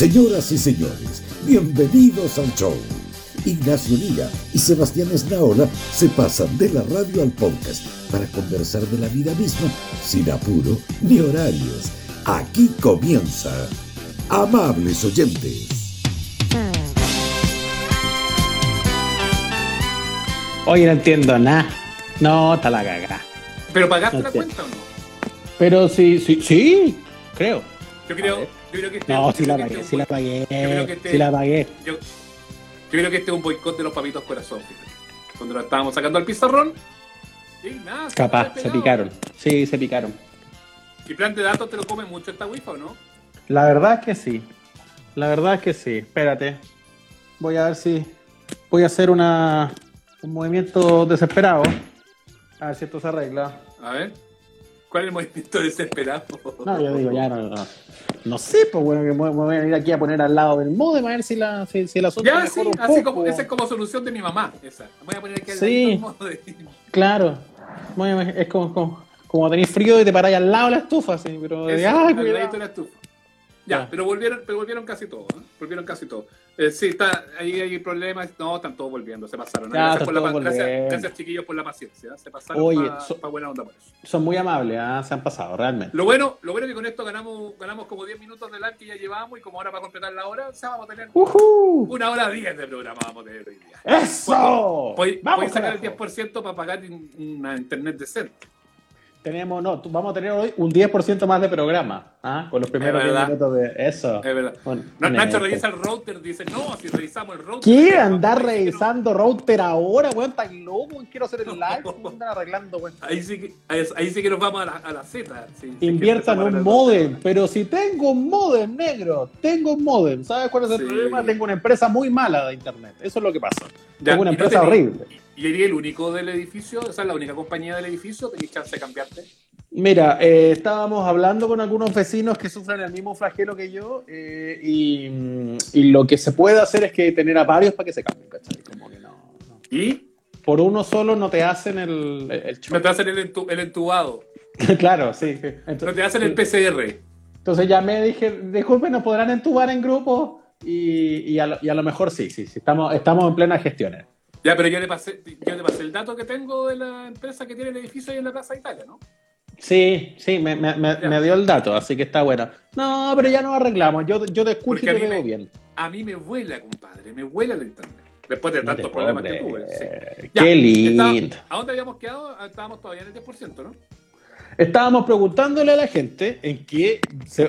Señoras y señores, bienvenidos al show. Ignacio Liga y Sebastián Esnaola se pasan de la radio al podcast para conversar de la vida misma sin apuro ni horarios. Aquí comienza. Amables oyentes. Oye, no entiendo nada. No, está la caga. ¿Pero pagaste No la cuenta o no? Pero sí, sí, sí, creo. Yo creo, ver. Yo creo que este No, sí la pagué, este sí la pagué, creo que este- sí la pagué. Yo, yo creo que este es un boicot de los papitos corazón, fíjate. Cuando lo estábamos sacando al pizarrón, y nada, Capaz, se picaron. Sí, se picaron. ¿Y plan de datos te lo come mucho esta wifi o no? La verdad es que sí. La verdad es que sí. Espérate. Voy a ver si. Voy a hacer una, un movimiento desesperado. A ver si esto se arregla. A ver. ¿Cuál es el movimiento desesperado? No, yo digo, ya no. No, no sé, pues bueno, que me me voy a venir aquí a poner al lado del modem a ver si, la, si, si el asunto Ya, sí, un así poco. como, esa es como solución de mi mamá. Esa. Voy a poner aquí al Sí. modo de- Claro. Bueno, es como, como, como tenéis frío y te paráis al lado de la estufa, sí, pero de, Eso, al ladito de la estufa. Ya, Ya. pero volvieron, pero volvieron casi todos, ¿eh? Volvieron casi todos. Eh, sí, está, ahí hay problemas. No, están todos volviendo, se pasaron. Ya, Gracias, por la, chiquillos, por la paciencia. Se pasaron Oye, para so- buena onda por eso. Son muy amables, ¿ah? se han pasado, realmente. Lo bueno, lo bueno es que con esto ganamos, ganamos como 10 minutos del que ya llevamos y como ahora para completar la hora, o sea, vamos a tener una hora 10 de programa vamos a tener hoy día. ¡Eso! Voy, Vamos voy a sacar el carajo. 10% para pagar un- una internet decente. Tenemos, no, vamos a tener hoy un 10% más de programa, ¿ah? Con los primeros Es 10 verdad. minutos de eso. Es verdad. Bueno, No, Nacho revisa el router, dice, no, si revisamos el router. ¿Qué? ¿Andar a decir que no". revisando router ahora, weón? ¿Tan loco? Quiero hacer el live. ¿Cómo andan arreglando, weón? Ahí sí que, ahí, sí que nos vamos a la, a la Z. sí, Inviertan un modem, pero si tengo un modem negro, tengo un modem, ¿sabes cuál es el Sí. problema? Tengo una empresa muy mala de internet, eso es lo que pasa. Ya, tengo una no empresa tenés- horrible. ¿Y eres el único del edificio? ¿Esa es la única compañía del edificio? ¿Tenéis chance de cambiarte? Mira, eh, estábamos hablando con algunos vecinos que sufren el mismo flagelo que yo eh, y, mm, y lo que se puede hacer es que tener a varios para que se cambien, ¿cachai? Como que no, no. ¿Y? Por uno solo no te hacen el, el show. No te hacen el, entu- el entubado. claro, sí. No te hacen el PCR. entonces ya me dije, disculpen, nos podrán entubar en grupo y, y, a, lo, y a lo mejor sí, sí, sí, estamos, estamos en plena gestiones. Ya, pero yo le, pasé, yo le pasé el dato que tengo de la empresa que tiene el edificio ahí en la Plaza Italia, ¿no? Sí, sí, me, me, me, dio el dato, así que está bueno. No, pero ya nos arreglamos, yo, yo te escucho Porque y a te mí veo me- bien. A mí me vuela, compadre, me vuela el internet. Después de tantos problemas que tuve. sí. Qué Ya, lindo. estaba- ¿A dónde habíamos quedado? Ah, Estábamos todavía en el 10%, ¿no? Estábamos preguntándole a la gente en qué,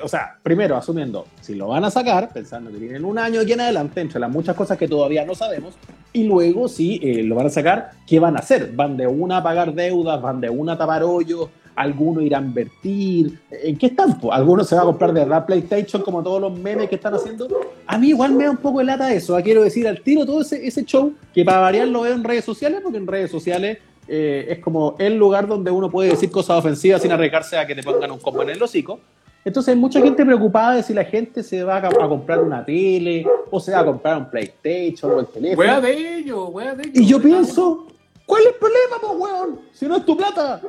o sea, primero asumiendo si lo van a sacar, pensando que tienen un año aquí en adelante, entre las muchas cosas que todavía no sabemos, y luego si eh, lo van a sacar, ¿qué van a hacer? ¿Van de una a pagar deudas? ¿Van de una a tapar hoyos? ¿Algunos irán a invertir? ¿En qué están? ¿Algunos se va a comprar de verdad PlayStation como todos los memes que están haciendo? A mí igual me da un poco de lata eso, ah, quiero decir al tiro todo ese, ese show, que para variar lo veo en redes sociales, porque en redes sociales eh, es como el lugar donde uno puede decir cosas ofensivas sin arriesgarse a que te pongan un combo en el hocico. Entonces hay mucha gente preocupada de si la gente se va a, a comprar una tele o se va a comprar un PlayStation o el teléfono. Wea de ello, wea de ello. Y yo pienso, ¿cuál es el problema, pues, weón? Si no es tu plata.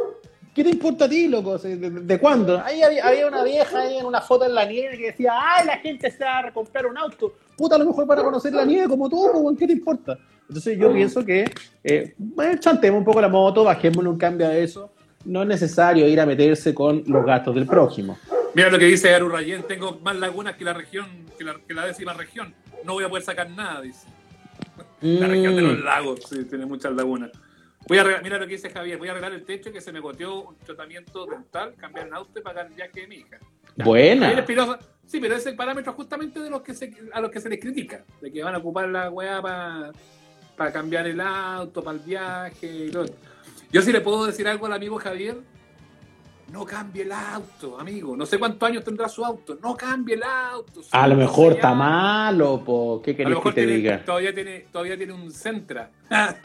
¿Qué te importa a ti, loco? ¿De, de- de cuándo? Ahí había, había una vieja ahí en una foto en la nieve que decía, ay, la gente se va a comprar un auto. Puta, a lo mejor para conocer la nieve como tú, ¿qué te importa? Entonces yo pienso que, eh, bueno, chantemos un poco la moto, bajémosle un cambio a eso. No es necesario ir a meterse con los gastos del prójimo. Mira lo que dice Aru Rayén, tengo más lagunas que la región, que la, que la décima región. No voy a poder sacar nada, dice. La región de los Mm, lagos, sí, tiene muchas lagunas. Voy a arreglar, mira lo que dice Javier, voy a arreglar el techo que se me goteó un tratamiento dental, cambiar el auto y pagar el viaje de mi hija. Javier buena. Sí, pero es el parámetro justamente de los que se, a los que se les critica, de que van a ocupar la weá para cambiar el auto, para el viaje y todo. Yo sí le puedo decir algo al amigo Javier, no cambie el auto, amigo. No sé cuántos años tendrá su auto, no cambie el auto. A lo mejor está malo, po. ¿qué A lo querés que mejor te tiene- diga? todavía tiene, todavía tiene un Centra.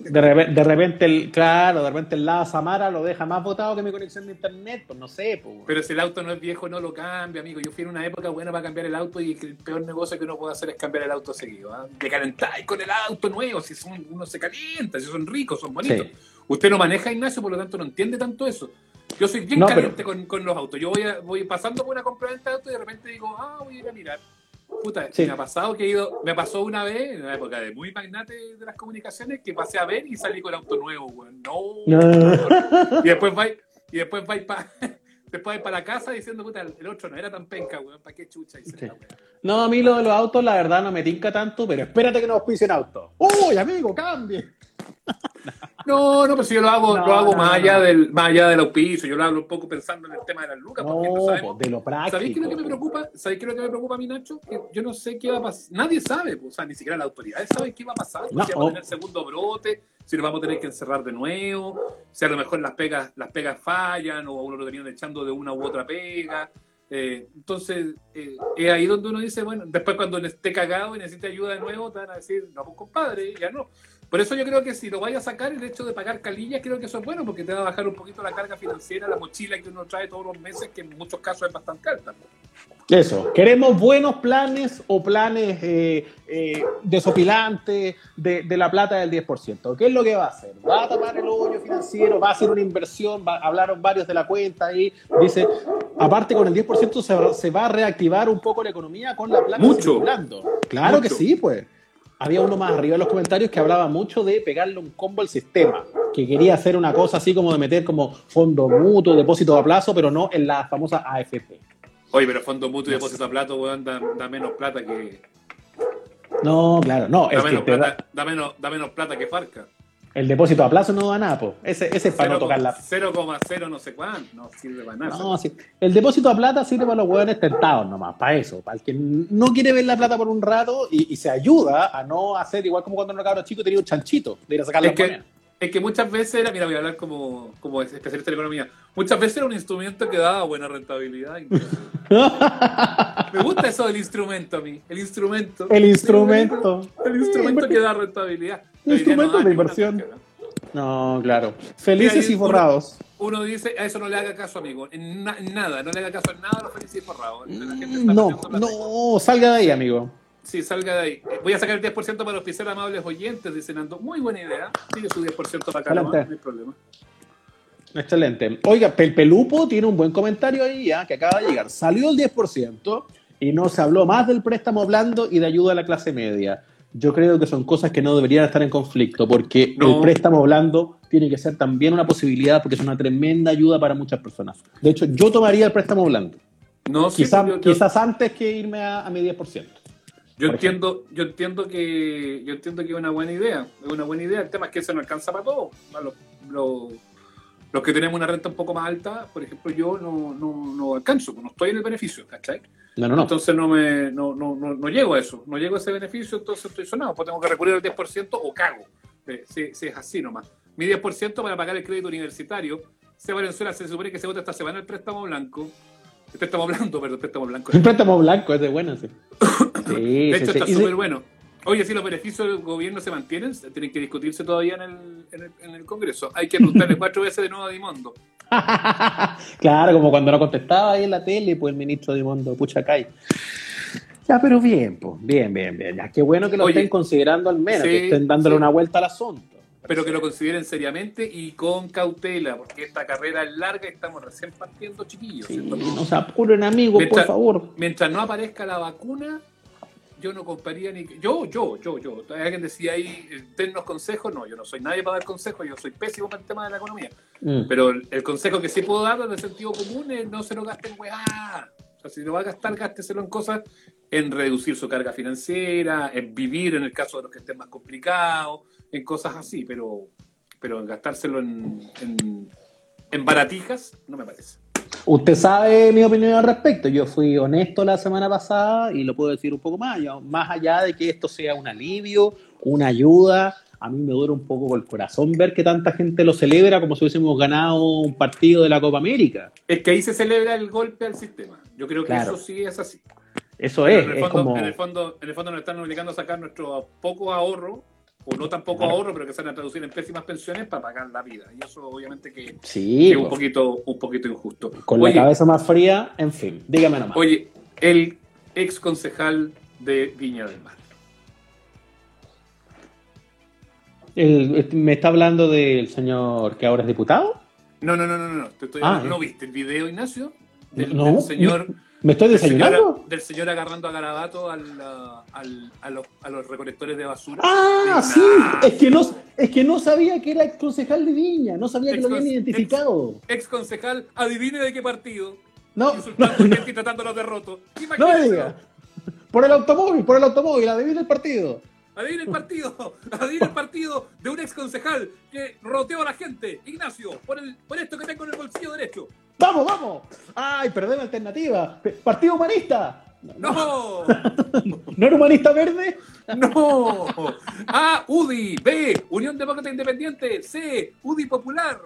De repente, de repente el, claro, de repente el lado Samara lo deja más votado que mi conexión de internet, pues no sé, pues. Pero si el auto no es viejo, no lo cambia, amigo. Yo fui en una época buena para cambiar el auto y el peor negocio que uno puede hacer es cambiar el auto seguido. ¿ah? Te calentáis con el auto nuevo, si son, uno se calienta, si son ricos, son bonitos. Sí. Usted no maneja Ignacio, por lo tanto no entiende tanto eso. Yo soy bien No, caliente con, con los autos. Yo voy, a- voy pasando por una compraventa de auto y de repente digo, ah, voy a ir a mirar. Puta, Sí. me ha pasado que he ido, me pasó una vez, en la época de muy magnate de las comunicaciones, que pasé a ver y salí con auto nuevo, weón. No. No. Y después vais, y después vais para después vais para la casa diciendo, puta, el otro no era tan penca, weón, ¿para qué chucha Sí. la? No, a mí lo de los autos, la verdad, no me tinca tanto, pero espérate que nos auspicien autos. ¡Uy, amigo, cambie! No, no, pues si yo lo hago, No, lo hago no, más allá no. del, más allá del auspicio, yo lo hablo un poco pensando en el tema de las lucas, porque sabemos. de lo práctico. ¿Sabéis qué es lo que me preocupa? ¿Sabéis qué es lo que me preocupa a mí, Nacho? Que yo no sé qué va a pasar. Nadie sabe, pues, o sea, ni siquiera las autoridades saben qué va a pasar. Si vamos a tener segundo brote, si nos vamos a tener que encerrar de nuevo, si a lo mejor las pegas, las pegas fallan o a uno lo tenían echando de una u otra pega. Eh, entonces, eh, es ahí donde uno dice, bueno, después cuando esté cagado y necesite ayuda de nuevo, te van a decir, no, pues compadre, ya no. Por eso yo creo que si lo vaya a sacar, el hecho de pagar calillas, creo que eso es bueno, porque te va a bajar un poquito la carga financiera, la mochila que uno trae todos los meses, que en muchos casos es bastante alta. Eso, queremos buenos planes o planes eh, eh, desopilantes de, de la plata del 10%. ¿Qué es lo que va a hacer? ¿Va a tapar el hoyo financiero? ¿Va a hacer una inversión? Va, hablaron varios de la cuenta ahí. Dice, aparte con el 10% se, se va a reactivar un poco la economía con la plata Mucho. circulando. Claro que Mucho. sí, pues. Había uno más arriba en los comentarios que hablaba mucho de pegarle un combo al sistema, que quería hacer una cosa así como de meter como fondo mutuo, depósito a plazo, pero no en la famosa AFP. Oye, pero fondo mutuo y depósito a plato, weón, da, da menos plata que. No, claro, no, Da es que menos, te da- plata, da, menos, da menos plata que Farca. El depósito a plazo no da nada, po. Ese, ese es para no tocar la... 0,0 no sé cuánto, no sirve para nada. No, sí. El depósito a plata sirve para los hueones tentados nomás, para eso, para el que no quiere ver la plata por un rato y, y se ayuda a no hacer igual como cuando uno cabro chico tenía un chanchito de ir a sacar Es las que-. Es que muchas veces era, mira, voy a hablar como, como especialista en economía, muchas veces era un instrumento que daba buena rentabilidad. Me gusta eso del instrumento a mí, el instrumento. El instrumento. El instrumento que da rentabilidad. Yo diría, Instrumento no da de inversión. ¿no? Claro. Felices y forrados. Uno dice, a eso no le haga caso, amigo. En, na- en nada, no le haga caso en nada a los felices y forrados. La gente está No, no, salga de ahí, amigo. Sí, salga de ahí. Voy a sacar el 10% para auspiciar a amables oyentes, dice Nando. Muy buena idea. Sigue su 10% para acá, no hay problema. Excelente. Oiga, Pel Pelupo tiene un buen comentario ahí, ya, que acaba de llegar. Salió el 10% y no se habló más del préstamo blando y de ayuda a la clase media. Yo creo que son cosas que no deberían estar en conflicto, porque No. el préstamo blando tiene que ser también una posibilidad, porque es una tremenda ayuda para muchas personas. De hecho, yo tomaría el préstamo blando, No, sí, Quizá- yo, yo- quizás antes que irme a, a mi 10%. yo entiendo, yo entiendo que yo entiendo que es una buena idea. Es una buena idea. El tema es que eso no alcanza para todos. Para Los, los- los que tenemos una renta un poco más alta, por ejemplo, yo no, no, no alcanzo, no estoy en el beneficio, ¿cachai? No, no, no. Entonces no me no, no, no, no llego a eso, no llego a ese beneficio, entonces estoy sonado, pues tengo que recurrir al 10% o cago. Eh, Si, si es así nomás. Mi 10% para pagar el crédito universitario. Se Valenzuela se supone que se vota esta semana el préstamo blanco. El préstamo blando, perdón, el préstamo blanco. Un préstamo blanco es de buena, sí. Sí, De hecho, sí, está súper bueno. Oye, si los beneficios del gobierno se mantienen, tienen que discutirse todavía en el, en el, en el Congreso. Hay que preguntarle cuatro veces de nuevo a Dimondo. claro, como cuando no contestaba ahí en la tele, pues el ministro de Mondo Puchacay. Ya, pero bien, pues, bien, bien, bien. Ya, qué bueno que lo Oye, estén considerando al menos, sí, que estén dándole sí. una vuelta al asunto. Pero que lo consideren seriamente y con cautela, porque esta carrera es larga y estamos recién partiendo, chiquillos. Sí, no se apuren, amigos, por favor. Mientras no aparezca la vacuna, yo no compraría ni. Yo, yo, yo, yo. Alguien decía ahí, eh, dennos consejos. No, yo no soy nadie para dar consejos, yo soy pésimo para el tema de la economía. Mm. Pero el, consejo que sí puedo dar desde el sentido común es no se lo gasten en weá. O sea, si lo va a gastar, gásteselo en cosas, en reducir su carga financiera, en vivir en el caso de los que estén más complicados, en cosas así, pero, pero en gastárselo en, en, en baratijas, no me parece. Usted sabe mi opinión al respecto. Yo fui honesto la semana pasada y lo puedo decir un poco más. Más allá de que esto sea un alivio, una ayuda, a mí me duele un poco el corazón ver que tanta gente lo celebra como si hubiésemos ganado un partido de la Copa América. Es que ahí se celebra el golpe al sistema. Yo creo que Claro. eso sí es así. Eso es, en, el es fondo, como... en, el fondo, en el fondo nos están obligando a sacar nuestro poco ahorro, o no tan poco Claro. ahorro, pero que se van a traducir en pésimas pensiones para pagar la vida. Y eso obviamente que, Sí, que es un pues, poquito, un poquito injusto. con oye, la cabeza más fría, en fin, dígame nomás. oye, el ex concejal de Viña del Mar. El- ¿Me está hablando del señor que ahora es diputado? No, no, no, no, no. Te estoy Ah, hablando- eh. ¿No viste el video, Ignacio? Del, No, del señor, ¿Me estoy desayunando? del señor agarrando a garabato al, al- a, los, a los recolectores de basura. Ah, sí, es que, no, es que no sabía que era ex concejal de Viña, no sabía que lo habían Ex- identificado. Ex concejal, adivine de qué partido. No, no, Insultando gente y tratándolos de roto. no me diga. Por el automóvil, por el automóvil, adivina el partido. Adivina el partido, adivina el partido de un ex concejal que roteó a la gente. Ignacio, por, el, por esto que tengo en el bolsillo derecho. ¡Vamos, vamos! ¡Ay, perdé la alternativa! ¡Partido Humanista! ¡No! ¿No era Humanista Verde? ¡No! A, UDI. B, Unión Demócrata Independiente. C, UDI Popular.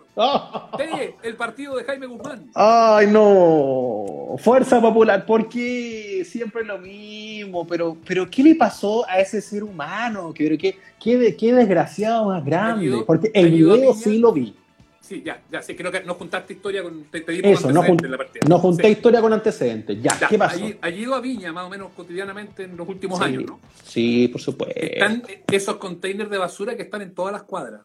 D, el partido de Jaime Guzmán. ¡Ay, no! Fuerza Popular, ¿por qué siempre lo mismo? Pero, pero ¿qué le pasó a ese ser humano? ¿Qué, qué, qué, de- qué desgraciado más grande? Porque el video sí lo vi. Sí, ya, ya, creo que no juntaste historia con. Te, te Eso, no, jun- en la partida. no junté Sí. historia con antecedentes. Ya, Ya, ¿qué pasó? Allí, allí ido a Viña, más o menos cotidianamente en los últimos Sí, años, ¿no? sí, por supuesto. Están esos containers de basura que están en todas las cuadras,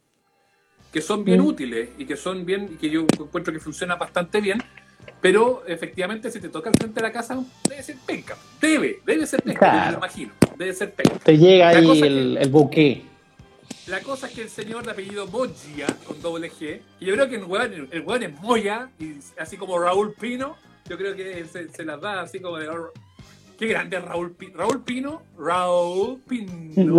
que son bien Mm. útiles y que son bien, y que yo encuentro que funcionan bastante bien, pero efectivamente si te toca al frente de la casa, debe ser penca. Debe, debe ser penca, me Claro. lo imagino. Debe ser penca. Te llega La ahí el, el buque. La cosa es que el señor de apellido Moya, con doble G, y yo creo que el weón, el weón es Moya, y así como Raúl Pino, yo creo que se, se las da así como de... Qué grande Raúl Pino. Raúl Pino, Raúl Pino. El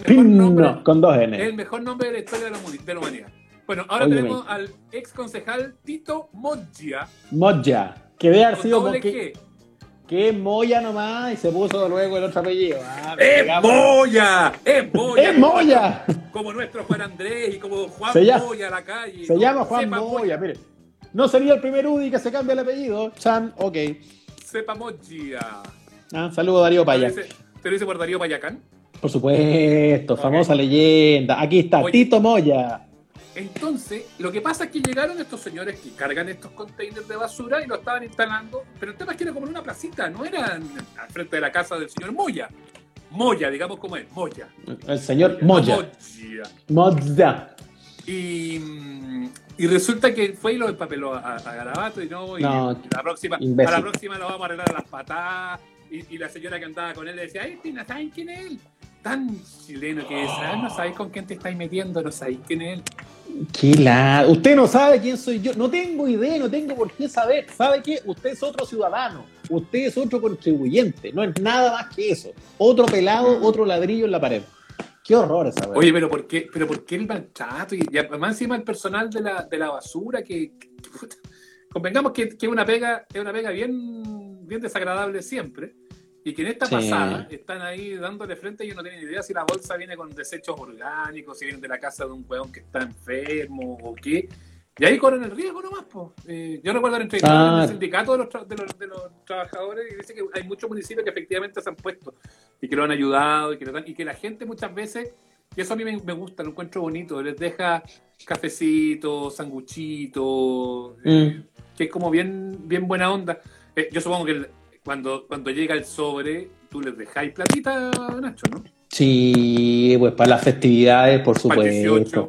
mejor nombre, Pino, con dos N. el mejor nombre de la historia de la, de la humanidad. Bueno, ahora Oye, tenemos me- al ex concejal Tito Moya, Moya. Que debe haber con sido doble porque, G. que Moya nomás y se puso luego el otro apellido. Ah, ¡Es. Moya! ¡Es Moya! ¡Es Moya! Como nuestro Juan Andrés y como Juan Se llama- Moya a la calle. Se ¿no? llama Juan Moya, mire. No sería el primer UDI que se cambia el apellido. Chan, ok. Sepa Moya. Ah, saludo Darío ¿Te lo Paya. dice- ¿Te lo dice por Darío Payacán? Por supuesto, famosa leyenda. Aquí está, Oye. Tito Moya. Entonces, lo que pasa es que llegaron estos señores que cargan estos containers de basura y lo estaban instalando, pero el tema es que era como en una placita, no era al frente de la casa del señor Moya. Moya, digamos como es, Moya. El señor Moya. Moya. Y, y resulta que fue y lo empapeló a, a Garabato y no, y No, la próxima, imbécil. a la próxima lo vamos a arreglar a las patadas. Y, y la señora que andaba con él le decía, ay, ¿saben quién es él? Tan chileno que es, ah, no sabéis con quién te estáis metiendo, no sabéis quién es él. Qué la... Usted no sabe quién soy yo. No tengo idea, no tengo por qué saber. ¿Sabe qué? Usted es otro ciudadano. Usted es otro contribuyente. No es nada más que eso. Otro pelado, otro ladrillo en la pared. Qué horror esa weá. Oye, pero ¿por qué, pero por qué el maltrato? Y, y además encima el personal de la, de la basura, que, que- convengamos que, que es una pega, es una pega bien, bien desagradable siempre. Y que en esta Sí. pasada están ahí dándole frente y uno no tiene ni idea si la bolsa viene con desechos orgánicos, si viene de la casa de un weón que está enfermo o qué. Y ahí corren el riesgo nomás, pues. yo recuerdo entrevistado Ah. en el sindicato de los, de, los, de los trabajadores y dice que hay muchos municipios que efectivamente se han puesto y que lo han ayudado y que, lo dan- y que la gente muchas veces, y eso a mí me, me gusta, lo encuentro bonito, les deja cafecitos, sanguchitos, eh, que es como bien, bien buena onda. Eh, yo supongo que el- cuando, cuando llega el sobre, tú les dejáis platita, Nacho, ¿no? Sí, pues para las festividades, por Para el 18. supuesto.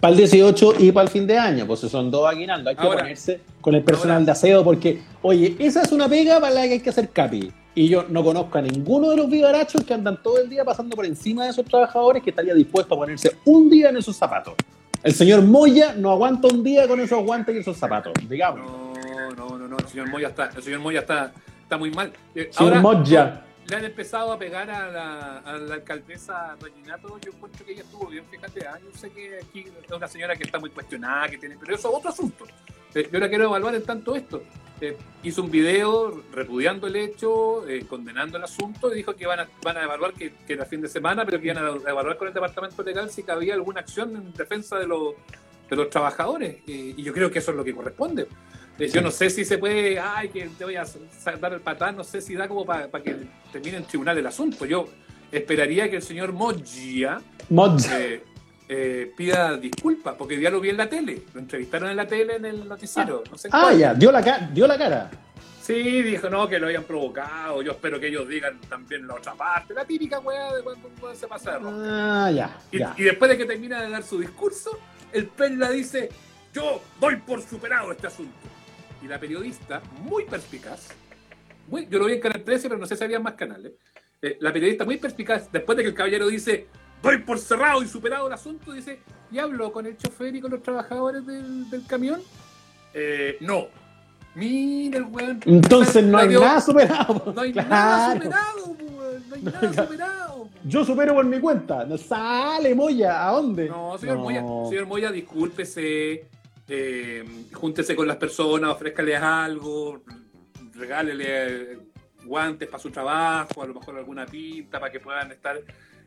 Para el 18 y para el fin de año, pues son dos aguinaldos. Hay que ponerse con el personal ahora- de aseo porque, oye, esa es una pega para la que hay que hacer capi. Y yo no conozco a ninguno de los vivarachos que andan todo el día pasando por encima de esos trabajadores que estaría dispuesto a ponerse un día en esos zapatos. El señor Moya no aguanta un día con esos guantes y esos zapatos, digamos. No, no, no, no, el señor Moya está, el señor Moya está, está muy mal. Eh, Moya. le han empezado a pegar a la, a la alcaldesa Reginato, yo encuentro que ella estuvo bien, fíjate, ah, yo sé que aquí es una señora que está muy cuestionada, que tiene, pero eso es otro asunto. Eh, yo la quiero evaluar en tanto esto. Eh, hizo un video repudiando el hecho, eh, condenando el asunto, y dijo que van a, van a evaluar que, que era fin de semana, pero que iban a evaluar con el departamento legal si había alguna acción en defensa de los, de los trabajadores. Eh, y yo creo que eso es lo que corresponde. Yo no sé si se puede, ay, que te voy a dar el patán, no sé si da como para que termine en tribunal el asunto. Yo esperaría que el señor Moya. eh, eh, pida disculpas, porque ya lo vi en la tele, lo entrevistaron en la tele en el noticiero. no sé en Ah, cuál. ya, dio la, dio la cara. Sí, dijo, no, que lo habían provocado, yo espero que ellos digan también la otra parte, la típica weá de cuando se pasa de. Ah, ya, Y, ya. y después de que termina de dar su discurso, el Perla dice, yo doy por superado este asunto. Y la periodista, muy perspicaz, muy, yo lo vi en Canal 13, pero no sé si había más canales. Eh, la periodista muy perspicaz, después de que el caballero dice, doy por cerrado y superado el asunto, dice, ¿y habló con el chofer y con los trabajadores del, del camión? Eh, no. Mira el weón. Entonces no hay nada superado. No hay Claro. nada superado, po, weón, no hay nada superado. Yo supero por mi cuenta. No sale, Moya. ¿A dónde? No, señor No. Moya, señor Moya, discúlpese, eh, júntese con las personas, ofrézcales algo, regálele eh, guantes para su trabajo, a lo mejor alguna pinta para que puedan estar.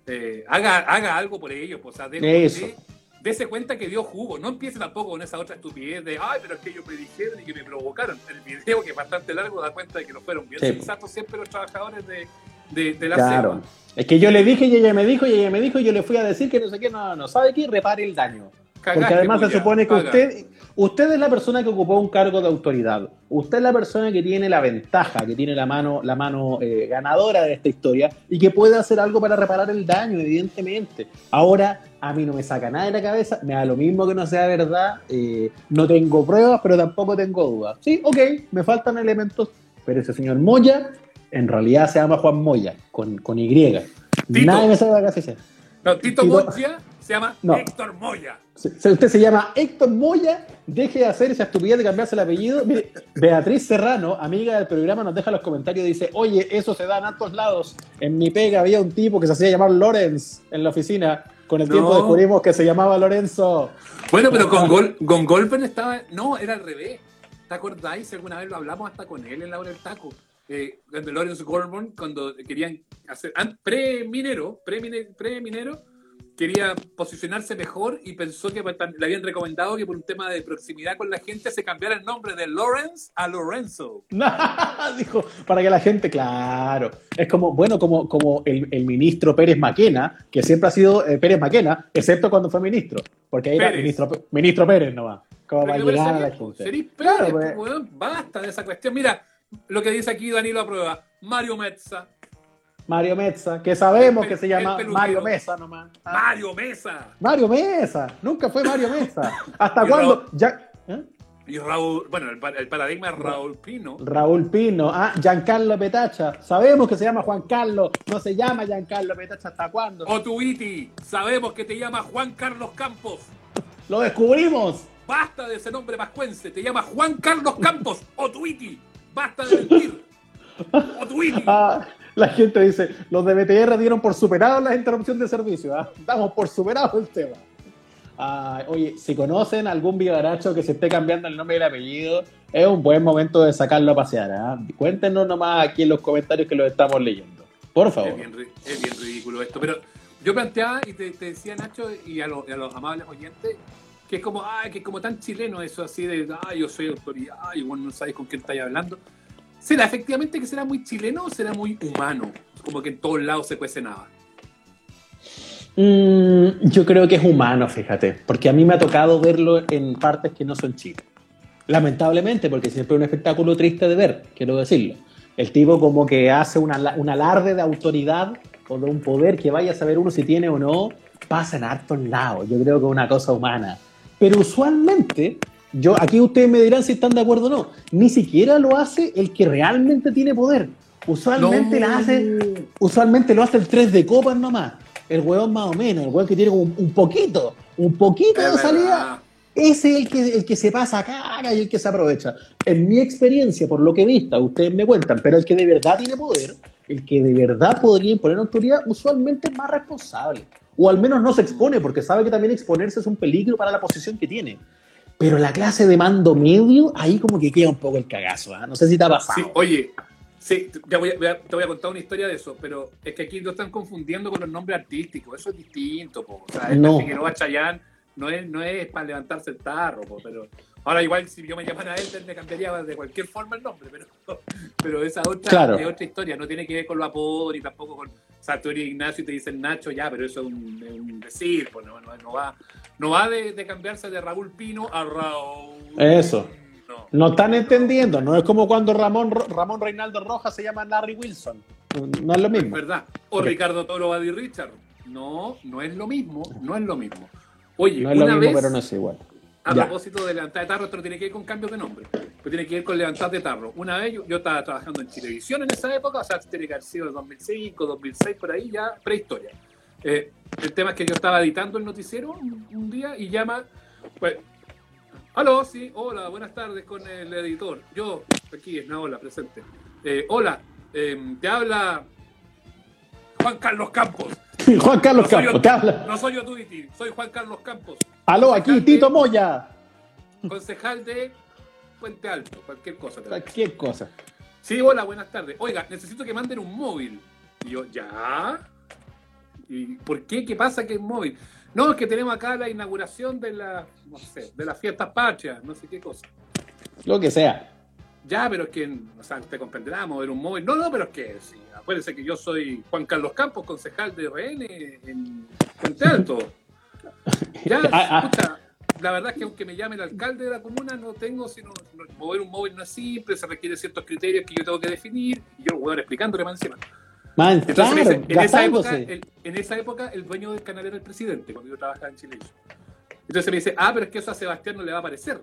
eh, haga, haga algo por ellos, pues, o sea, Eso. dé- dése cuenta que dio jugo. No empiece tampoco con esa otra estupidez de, ay, pero es que ellos me dijeron y que me provocaron. El video, que es bastante largo, da cuenta de que no fueron bien Sí. sensatos siempre los trabajadores de, de, de la Claro. Es que yo le dije y ella me dijo y ella me dijo y yo le fui a decir que no sé qué, no, no sabe qué, repare el daño. Porque además se supone que usted, usted es la persona que ocupó un cargo de autoridad. Usted es la persona que tiene la ventaja, que tiene la mano, la mano eh, ganadora de esta historia y que puede hacer algo para reparar el daño, evidentemente. Ahora, a mí no me saca nada de la cabeza, me da lo mismo que no sea verdad, eh, no tengo pruebas, pero tampoco tengo dudas. Sí, ok, me faltan elementos, pero ese señor Moya, en realidad se llama Juan Moya, con, con Y. Tito. Nadie me sabe casi sea. No, Tito Tito- Moya se llama No. Héctor Moya. Usted se llama Héctor Moya, deje de hacer esa estupidez de cambiarse el apellido. Mire, Beatriz Serrano, amiga del programa, nos deja los comentarios y dice, oye, eso se da en altos lados. En mi pega había un tipo que se hacía llamar Lorenz en la oficina. Con el No. tiempo descubrimos que se llamaba Lorenzo. Bueno, pero con, Gol, con Golpen estaba. No, era al revés. ¿Te acordáis? Alguna vez lo hablamos hasta con él en la hora del taco. Eh, cuando Lawrence Goldburn, cuando querían hacer. an- Pre-minero, pre-mine- pre-minero, quería posicionarse mejor y pensó que le habían recomendado que por un tema de proximidad con la gente se cambiara el nombre de Lawrence a Lorenzo. Dijo, para que la gente, claro. Es como, bueno, como, como el, el ministro Pérez Maquena, que siempre ha sido eh, Pérez Maquena, excepto cuando fue ministro. Porque ahí era Pérez. ministro, ministro Pérez nomás. Como para llegar a la gente. Claro, pues. pues, basta de esa cuestión. Mira lo que dice aquí Danilo aprueba. Mario Metza. Mario Mesa, que sabemos que se llama. Mario Mesa nomás. Ah, Mario Mesa. Mario Mesa, nunca fue Mario Mesa. ¿Hasta cuándo? Ya, ¿eh? Y Raúl, bueno, el, pa- el paradigma es Raúl Pino. Raúl Pino, ah, Giancarlo Petacha. Sabemos que se llama Juan Carlos, no se llama Giancarlo Petacha. ¿Hasta cuándo? Otuiti, sabemos que te llama Juan Carlos Campos. Lo descubrimos. Basta de ese nombre vascuense, te llama Juan Carlos Campos. Otuiti, basta de mentir. Otuiti. Ah, la gente dice, los de BTR dieron por superado la interrupción de servicio. ah. Damos por superado el tema. Ah, oye, si conocen algún vivaracho que se esté cambiando el nombre y el apellido, es un buen momento de sacarlo a pasear. ah. Cuéntenos nomás aquí en los comentarios que lo estamos leyendo. Por favor. Es bien, es bien ridículo esto, pero yo planteaba y te, te decía Nacho y a, los- y a los amables oyentes que es como, ay, que es como tan chileno eso así de, ay, yo soy autoridad, y bueno, no sabes con quién estáis hablando. ¿Será efectivamente que será muy chileno o será muy humano? Como que en todos lados se cuece nada. Mm, yo creo que es humano, fíjate, porque a mí me ha tocado verlo en partes que no son Chile. Lamentablemente, porque siempre es un espectáculo triste de ver, quiero decirlo. El tipo como que hace un alarde de autoridad o de un poder que vaya a saber uno si tiene o no, pasa en hartos lados. Yo creo que es una cosa humana. Pero usualmente, yo aquí ustedes me dirán si están de acuerdo o no, ni siquiera lo hace el que realmente tiene poder. Usualmente No. la hace usualmente lo hace el 3 de copas nomás. El hueón más o menos, el hueón que tiene un, un poquito, un poquito de salida, verdad. ese es el que, el que se pasa caga y el que se aprovecha. En mi experiencia, por lo que he visto, ustedes me cuentan, pero el que de verdad tiene poder, el que de verdad podría imponer autoridad, usualmente es más responsable. O al menos no se expone, porque sabe que también exponerse es un peligro para la posición que tiene. Pero la clase de mando medio, ahí como que queda un poco el cagazo. ¿ah? No sé si te ha pasado. Sí, oye, sí, te voy, a, a- te voy a contar una historia de eso, pero es que aquí lo están confundiendo con los nombres artísticos, eso es distinto, po. o sea, No. no. Figueroa Chayán no es, no es para levantarse el tarro, po, pero ahora igual si yo me llamara a él me cambiaría de cualquier forma el nombre, pero, pero esa otra Claro. es otra historia, no tiene que ver con lo apodo ni tampoco con, o sea, tú eres Ignacio y te dicen Nacho, ya, pero eso es un, es un decir, pues no, no, no va, no va de, de cambiarse de Raúl Pino a Raúl. Eso. No. No están entendiendo, no es como cuando Ramón, Ramón Reinaldo Rojas se llama Larry Wilson. No es lo Es mismo. verdad. O. Ricardo Toro Buddy Richard. No, no es lo mismo, no es lo mismo. Oye, No es lo mismo, vez, pero no es igual. A Ya. propósito de levantar de tarro, esto no tiene que ir con cambios de nombre, pero tiene que ir con levantar de tarro. Una vez yo, yo estaba trabajando en Chilevisión en esa época, o sea, tiene que haber sido el 2005, 2006, por ahí, ya prehistoria. Eh, el tema es que yo estaba editando el noticiero un, un día y llama, pues, aló, sí, hola, buenas tardes con el editor. Yo, aquí es Naola, presente. Eh, hola, eh, te habla Juan Carlos Campos. Juan Carlos No Campos, yo- te habla. No soy yo Tuiti, soy Juan Carlos Campos. Aló, aquí Tito Moya. Concejal de Puente Alto, cualquier cosa. Cualquier cosa. Sí, hola, buenas tardes. Oiga, necesito que manden un móvil. Y yo, ¿ya? ¿Y por qué? ¿Qué pasa que es móvil? No, es que tenemos acá la inauguración de la, no sé, de las fiestas patrias, no sé qué cosa. Lo que sea. Ya, pero es que, o sea, te comprenderá mover un móvil. No, no, pero es que, sí, acuérdense que yo soy Juan Carlos Campos, concejal de RN en Puente Alto. Ya, Ah, ah. escucha, la verdad es que aunque me llame el alcalde de la comuna, no tengo, sino no- mover un móvil no es simple, se requiere ciertos criterios que yo tengo que definir, y yo lo voy a ir explicándole más encima. Man, Entonces, claro, en, ese- en esa época, el, en esa época, el dueño del canal era el presidente, cuando yo trabajaba en Chile. Entonces me dice, ah, pero es que eso a Sebastián no le va a parecer.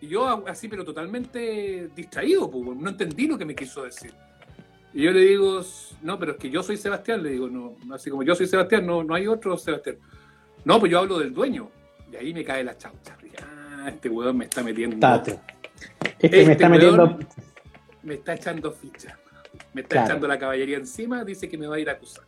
Y yo así, pero totalmente distraído, pues, no entendí lo que me quiso decir. Y yo le digo, no, pero es que yo soy Sebastián, le digo, no, así como yo soy Sebastián, no, no hay otro Sebastián. No, pues yo hablo del dueño. Y ahí me cae la chaucha. Ah, este weón me está metiendo. Este, Este me está weón- metiendo. Me está echando ficha. Me está Claro. echando la caballería encima, dice que me va a ir a acusar.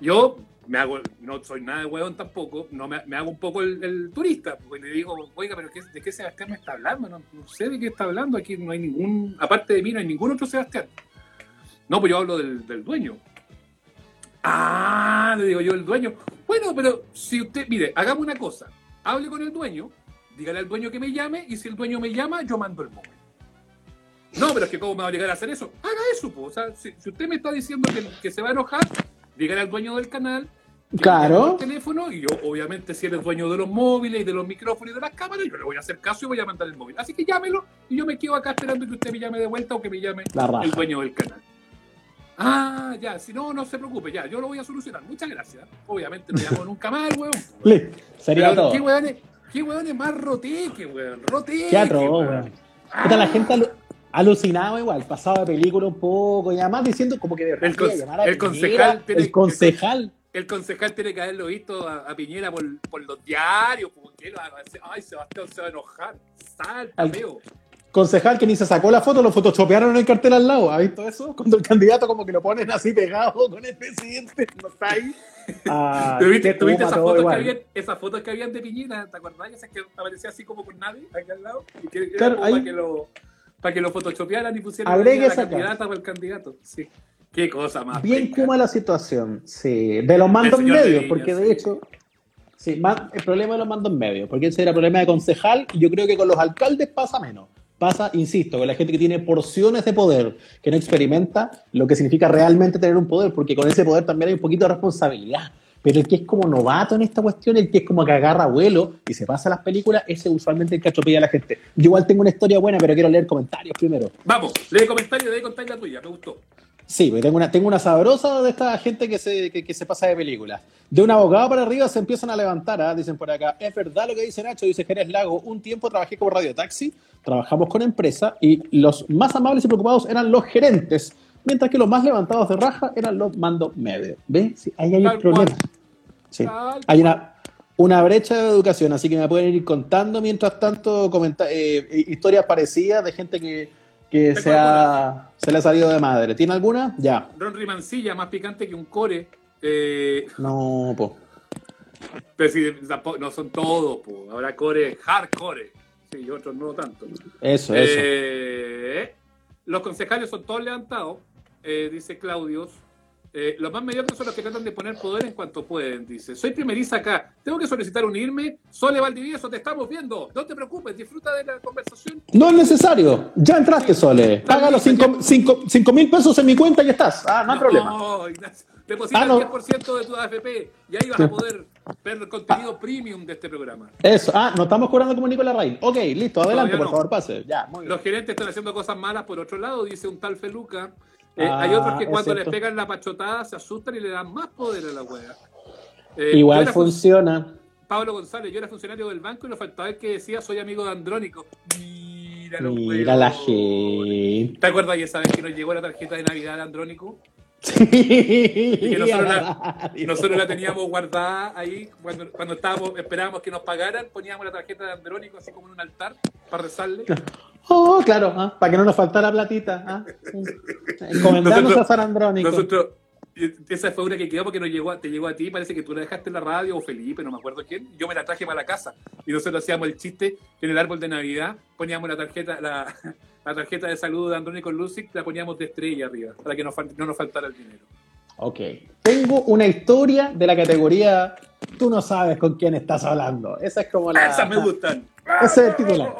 Yo me hago, no soy nada de hueón tampoco, no me, me hago un poco el, el turista, porque le digo, oiga, pero ¿qué- ¿de qué Sebastián me está hablando? No, no sé de qué está hablando, aquí no hay ningún, aparte de mí, no hay ningún otro Sebastián. No, pues yo hablo del, del dueño. Ah, le digo yo, el dueño. Bueno, pero si usted, mire, hagamos una cosa, hable con el dueño, dígale al dueño que me llame, y si el dueño me llama, yo mando el móvil. No, pero es que ¿cómo me va a obligar a hacer eso? Haga eso, po. O sea, si, si usted me está diciendo que, que se va a enojar, dígale al dueño del canal. que Claro. por teléfono y yo, obviamente, si él es dueño de los móviles y de los micrófonos y de las cámaras, yo le voy a hacer caso y voy a mandar el móvil. Así que llámelo y yo me quedo acá esperando que usted me llame de vuelta o que me llame el dueño del canal. Ah, ya, si no, no se preocupe, ya, yo lo voy a solucionar. Muchas gracias. Obviamente no llamo nunca más, weón. Sería Pero todo. ¿Qué weones, qué weones más roteque, weón? Roteque. Qué atroz, weón. weón. Puta, la gente alu- alucinaba igual, pasaba de película un poco, y además diciendo como que de El a concejal tiene- el concejal. El concejal tiene que haberlo visto a, a Piñera por, por los diarios, porque lo. Ay, Sebastián se va a enojar. Salta, Al-. Concejal que ni se sacó la foto, lo photoshopearon en el cartel al lado. ¿Ha visto eso? Cuando el candidato como que lo ponen así pegado con el presidente, no está ahí. Ah, ¿Tuviste, esas fotos, que habían, esas fotos que habían de Piñera? ¿Te acordás? Esas que aparecía así como con nadie aquí al lado. Y que Claro, ahí- para que lo, para que lo photoshopearan y pusieran Agregue la candidata o el candidato. Sí. Qué cosa más. Bien kuma la situación, sí. De los mandos de medios, porque de sí. hecho, sí, más, el problema de los mandos medios, porque ese era problema de concejal, y yo creo que con los alcaldes pasa menos. Pasa, insisto, con la gente que tiene porciones de poder, que no experimenta lo que significa realmente tener un poder, porque con ese poder también hay un poquito de responsabilidad. Pero el que es como novato en esta cuestión, el que es como que agarra vuelo y se pasa las películas, ese es usualmente el que atropella a la gente. Yo igual tengo una historia buena, pero quiero leer comentarios primero. Vamos, lee comentario, de contar la tuya, me gustó. Sí, porque tengo una, tengo una sabrosa de esta gente que se, que, que se pasa de películas. De un abogado para arriba se empiezan a levantar, ¿ah? dicen por acá. Es verdad lo que dice Nacho, dice Jerez Lago. Un tiempo trabajé como radiotaxi, trabajamos con empresa y los más amables y preocupados eran los gerentes, mientras que los más levantados de raja eran los mandos medios. ¿Ves? Sí, ahí hay un problema. Sí. Hay una, una brecha de educación, así que me pueden ir contando mientras tanto comenta- eh, historias parecidas de gente que, que se, ha- se le ha salido de madre. ¿Tiene alguna? Ya. Ron Rimancilla, más picante que un core. Eh, No, po. pero si tampoco- no son todos, po. habrá core hardcore. Sí, y otros no tanto. Eso, eso. Eh, los concejales son todos levantados, eh, dice Claudios. Eh, los más mediocres son los que tratan de poner poder en cuanto pueden, dice. Soy primeriza acá. Tengo que solicitar unirme. Sole Valdivieso, te estamos viendo. No te preocupes, disfruta de la conversación. No es necesario. Ya entraste, Sole. Paga los 5 mil pesos en mi cuenta y ya estás. Ah, no hay problema. No, Ignacio. Deposita Ah, no. el 10% de tu AFP y ahí vas a poder ver el contenido premium de este programa. Eso. Ah, no estamos cobrando como Nicolás Rain. Ok, listo. Adelante, por no. favor, pase. Ya, muy bien. Los gerentes están haciendo cosas malas por otro lado, dice un tal Feluca. Eh, Ah, hay otros que es cuando les pegan la pachotada se asustan y le dan más poder a la wea. Eh, Igual fun- funciona. Pablo González, yo era funcionario del banco y nos faltaba el que decía soy amigo de Andrónico. Mira, los Mira la gente. ¿Te acuerdas ya sabes que nos llegó la tarjeta de Navidad de Andrónico? Sí, que nosotros la-. Nosotros la teníamos guardada ahí cuando, cuando estábamos, esperábamos que nos pagaran, poníamos la tarjeta de Andrónico así como en un altar para rezarle. Oh, claro, ah, para que no nos faltara platita. Ah. Encomendarnos a San Andrónico. Nosotros, y esa fue una que quedó porque nos llegó, a- te llegó a ti, parece que tú la dejaste en la radio o Felipe, no me acuerdo quién. Yo me la traje para la casa y nosotros hacíamos el chiste que en el árbol de Navidad poníamos la tarjeta, la, la tarjeta de salud de Andrónico Lucic, la poníamos de estrella arriba para que no, no nos faltara el dinero. Ok. Tengo una historia de la categoría Tú no sabes con quién estás hablando. Esa es como la. Esas me gustan. Ese es el titular.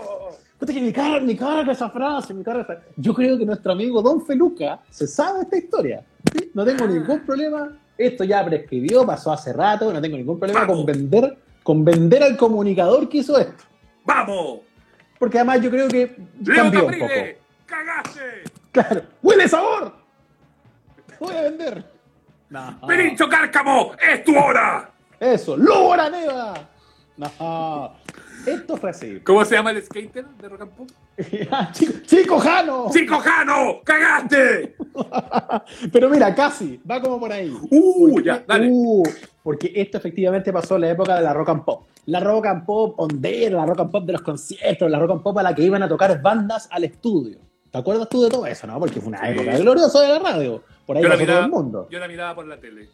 Puta que me carga, me carga esa frase, me carga esa- Yo creo que nuestro amigo Don Feluca se sabe esta historia. ¿sí? No tengo ningún problema. Esto ya prescribió, pasó hace rato. No tengo ningún problema con Vamos. vender, con vender al comunicador que hizo esto. ¡Vamos! Porque además yo creo que ¡Leo cambió un poco. ¡Cagaste! Claro. ¡Huele sabor! Voy a vender. No. ¡Perincho Cárcamo! ¡Es tu hora! Eso. ¡Lobo Araneda! No. Esto fue así. ¿Cómo se llama el skater de Rock and Pop? chico, chico Jano. ¡Chico Jano! ¡Cagaste! Pero mira, casi, va como por ahí. ¡Uh! Porque- Ya, dale. uh, porque esto efectivamente pasó en la época de la rock and pop. La rock and pop ondera, la rock and pop de los conciertos, la rock and pop a la que iban a tocar bandas al estudio. ¿Te acuerdas tú de todo eso, no? Porque fue una Sí. época gloriosa de la radio. Por ahí Yo pasó todo el mundo. yo la miraba por la tele.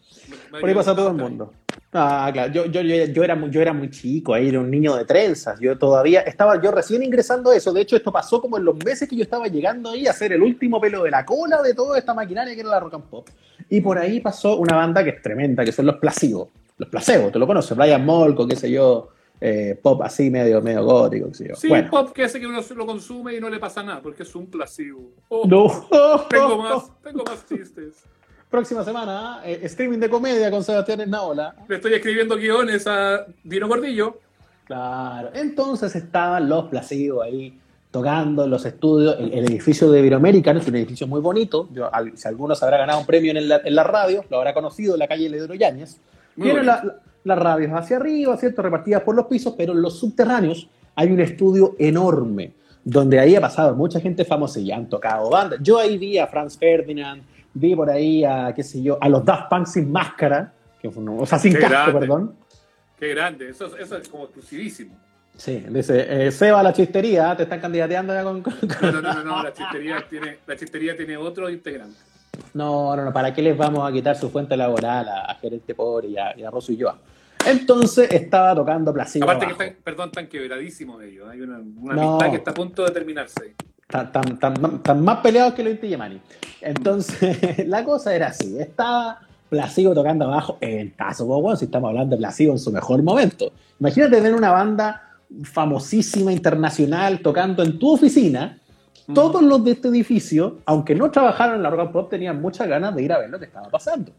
Me- Por ahí pasó todo el mundo. Ah, claro. Yo, yo, yo, yo era, muy- yo era muy chico, ahí era un niño de trenzas. Yo todavía estaba yo recién ingresando a eso. De hecho, esto pasó como en los meses que yo estaba llegando ahí a hacer el último pelo de la cola de toda esta maquinaria que era la rock and pop. Y por ahí pasó una banda que es tremenda, que son los Placebo. Los Placebo, ¿te lo conoces? Brian Molko, qué sé yo, eh, pop así medio, medio gótico, qué sé yo. Sí, bueno. pop que hace que uno lo consume y no le pasa nada, porque es un placebo. Oh, No. Tengo más, tengo más chistes. Próxima semana, eh, streaming de comedia con Sebastián Esnaola. Le estoy escribiendo guiones a Dino Gordillo. Claro. Entonces estaban los placivos ahí tocando en los estudios. El, el edificio de Iberoamerican es un edificio muy bonito. Yo, al- si alguno se habrá ganado un premio en la, en la radio, lo habrá conocido en la calle Ledro Yáñez. Muy Tiene bonito. la- la- las radios hacia arriba, ¿cierto? Repartidas por los pisos, pero en los subterráneos hay un estudio enorme, donde ahí ha pasado mucha gente famosa y han tocado bandas. Yo ahí vi a Franz Ferdinand, vi por ahí a, qué sé yo, a los Daft Punk sin máscara, que fue o sea, sin Qué casco, grande. perdón. Qué grande, eso, eso es como exclusivísimo. Sí, dice, eh, Seba la chistería, te están candidateando ya con... con- No, no, no, no, no, la chistería tiene, la chistería tiene otro integrante. No, no, no, ¿para qué les vamos a quitar su fuente laboral a, a Gerente Pobre y a, y a Rosso y Joa? Entonces estaba tocando Placido Aparte que están, perdón, tan quebradísimos ellos. Hay una, una No. amistad que está a punto de terminarse. Tan, tan, tan, tan más peleados que los Inti Yamani. Entonces, la cosa era así. Estaba Placido tocando abajo en caso, bueno, si estamos hablando de Placido en su mejor momento. Imagínate tener una banda famosísima, internacional, tocando en tu oficina. Todos los de este edificio, aunque no trabajaron en la rock pop, tenían muchas ganas de ir a ver lo que estaba pasando.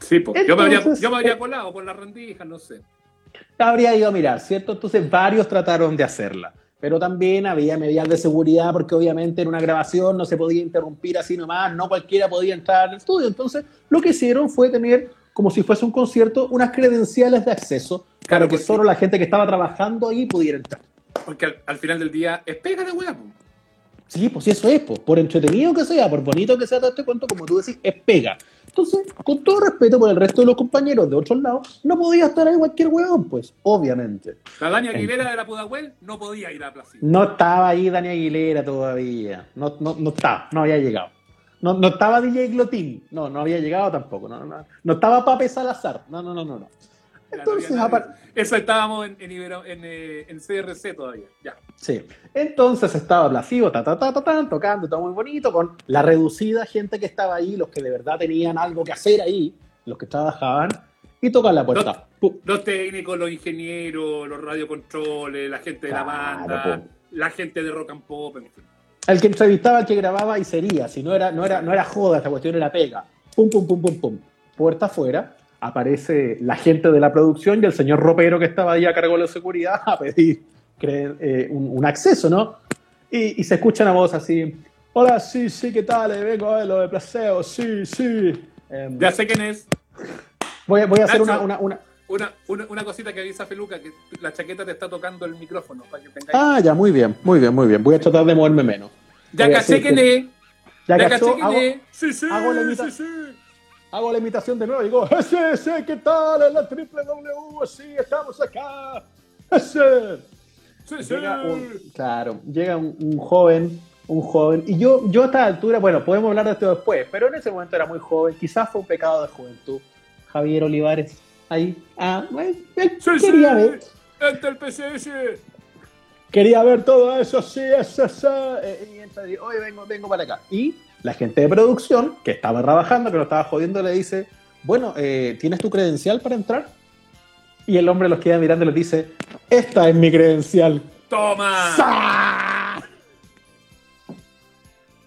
Sí, pues. yo, me habría, Entonces, yo me habría eh, colado por las rendijas, no sé. habría ido a mirar, ¿cierto? Entonces varios trataron de hacerla, pero también había medidas de seguridad porque obviamente en una grabación no se podía interrumpir así nomás, no cualquiera podía entrar al estudio. Entonces lo que hicieron fue tener, como si fuese un concierto, unas credenciales de acceso Claro, para que solo la gente que estaba trabajando ahí pudiera entrar. Porque al, al final del día es pega la weá. Sí, pues sí, eso es, pues, por entretenido que sea, por bonito que sea todo este cuento, como tú decís, es pega. Entonces, con todo respeto por el resto de los compañeros de otros lados, no podía estar ahí cualquier huevón, pues, obviamente. La Dani Aguilera de la Pudahuel no podía ir a Placido. No estaba ahí Dani Aguilera todavía. No, no, no estaba, no había llegado. No, no estaba DJ Glotín. No, no había llegado tampoco. No, no, no estaba Pape Salazar. No, no, no, no. no. Entonces, había Eso estábamos en, en, Ibero- en, eh, en CRC todavía. Ya. sí. Entonces estaba Placido, ta, ta, ta, ta, ta, tocando, todo muy bonito, con la reducida gente que estaba ahí, los que de verdad tenían algo que hacer ahí, los que trabajaban, y tocan la puerta. Pu- Los técnicos, los ingenieros, los radiocontroles, la gente de la banda, po. la gente de rock and pop, en fin. El que entrevistaba, el que grababa y sería. Si no era, no era, no era joda, esta cuestión era pega. Pum, pum, pum, pum, pum. Puerta afuera, aparece la gente de la producción y el señor ropero que estaba ahí a cargo de la seguridad a pedir eh, un, un acceso, ¿no? Y, y se escucha una voz así. Hola, sí, sí, ¿qué tal? Eh, Vengo a ver lo de placeo, sí, sí. Em, Ya sé quién es. voy, a- voy a hacer una, una, una, una, una, cosita que avisa Feluca, que la chaqueta te está tocando el micrófono para que tengáis. Ah, ya, muy bien, muy bien, muy bien. Voy a tratar de moverme menos. ya caché quién es. Ya, Ya caché quién es. Sí, sí, hago la sí, sí. Hago la imitación de nuevo y digo, ese, ese, ¿qué tal? En la triple W, sí, estamos acá. Ese. Sí, sí. Llega un- claro, llega un, un joven, un joven, y yo, yo a esta altura, bueno, podemos hablar de esto después, pero en ese momento era muy joven, quizás fue un pecado de juventud. Javier Olivares, ahí, ah, bueno, Sí, quería ver, Ante el PSS. quería ver todo eso, sí, eso, sí, eh, y entonces oye, vengo, vengo para acá. Y la gente de producción, que estaba trabajando, que lo estaba jodiendo, le dice, bueno, eh, ¿tienes tu credencial para entrar? Y el hombre los queda mirando y les dice, esta es mi credencial. Toma. ¡Sa!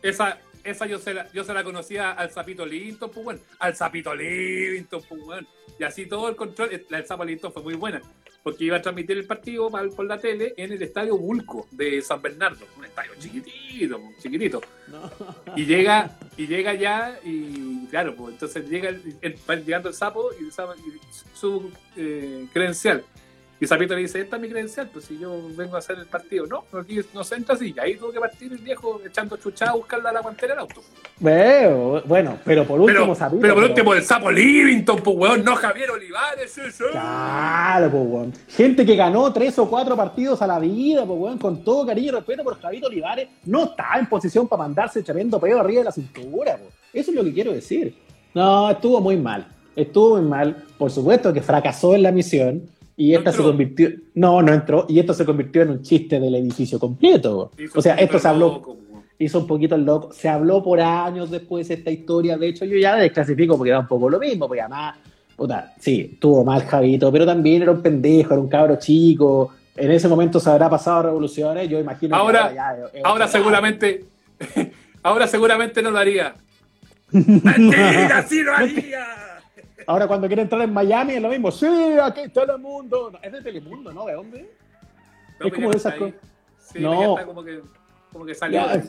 Esa, esa yo se la, yo se la conocía al Zapito Linton, pues bueno, al Zapito Linton, pues bueno. Y así todo el control, la del Zapo Linton fue muy buena, porque iba a transmitir el partido pa- por la tele en el estadio Bulco de San Bernardo, un estadio chiquitito, chiquitito. Y llega, y llega ya, y claro, pues entonces llega el, el- llegando el sapo y, el sapo- y su eh, credencial. Y Zapito le dice, esta es mi credencial, pues si yo vengo a hacer el partido. No, aquí no se entra así. Y ahí tuvo que partir el viejo echando chuchada a buscarla a la guantera del auto. Veo, bueno, pero por último, Pero, Zapito, pero por último, el sapo Livington, pues weón, no Javier Olivares, sí, sí. Claro, pues, weón. Gente que ganó tres o cuatro partidos a la vida, pues, weón, con todo cariño y respeto por Javier Olivares, no está en posición para mandarse tremendo pedo arriba de la cintura, pues. Eso es lo que quiero decir. No, estuvo muy mal. Estuvo muy mal. Por supuesto que fracasó en la misión. Y No esta se convirtió. No, no entró. Y esto se convirtió en un chiste del edificio completo. O sea, esto se habló. loco, hizo un poquito el loco. Se habló por años después de esta historia. De hecho, yo ya la desclasifico porque era un poco lo mismo. Porque además, puta, sí, tuvo mal Javito, pero también era un pendejo, era un cabro chico. En ese momento se habrá pasado revoluciones. Yo imagino que Ahora- ya Ahora seguramente, ahora seguramente no lo haría. ¡Mentira, sí lo haría! Ahora, cuando quiere entrar en Miami, es lo mismo. Sí, aquí está el mundo. No, es de Telemundo, ¿no? ¿De dónde? No, Es como de esas cosas. Sí, No. está como que, como que salió. Ya,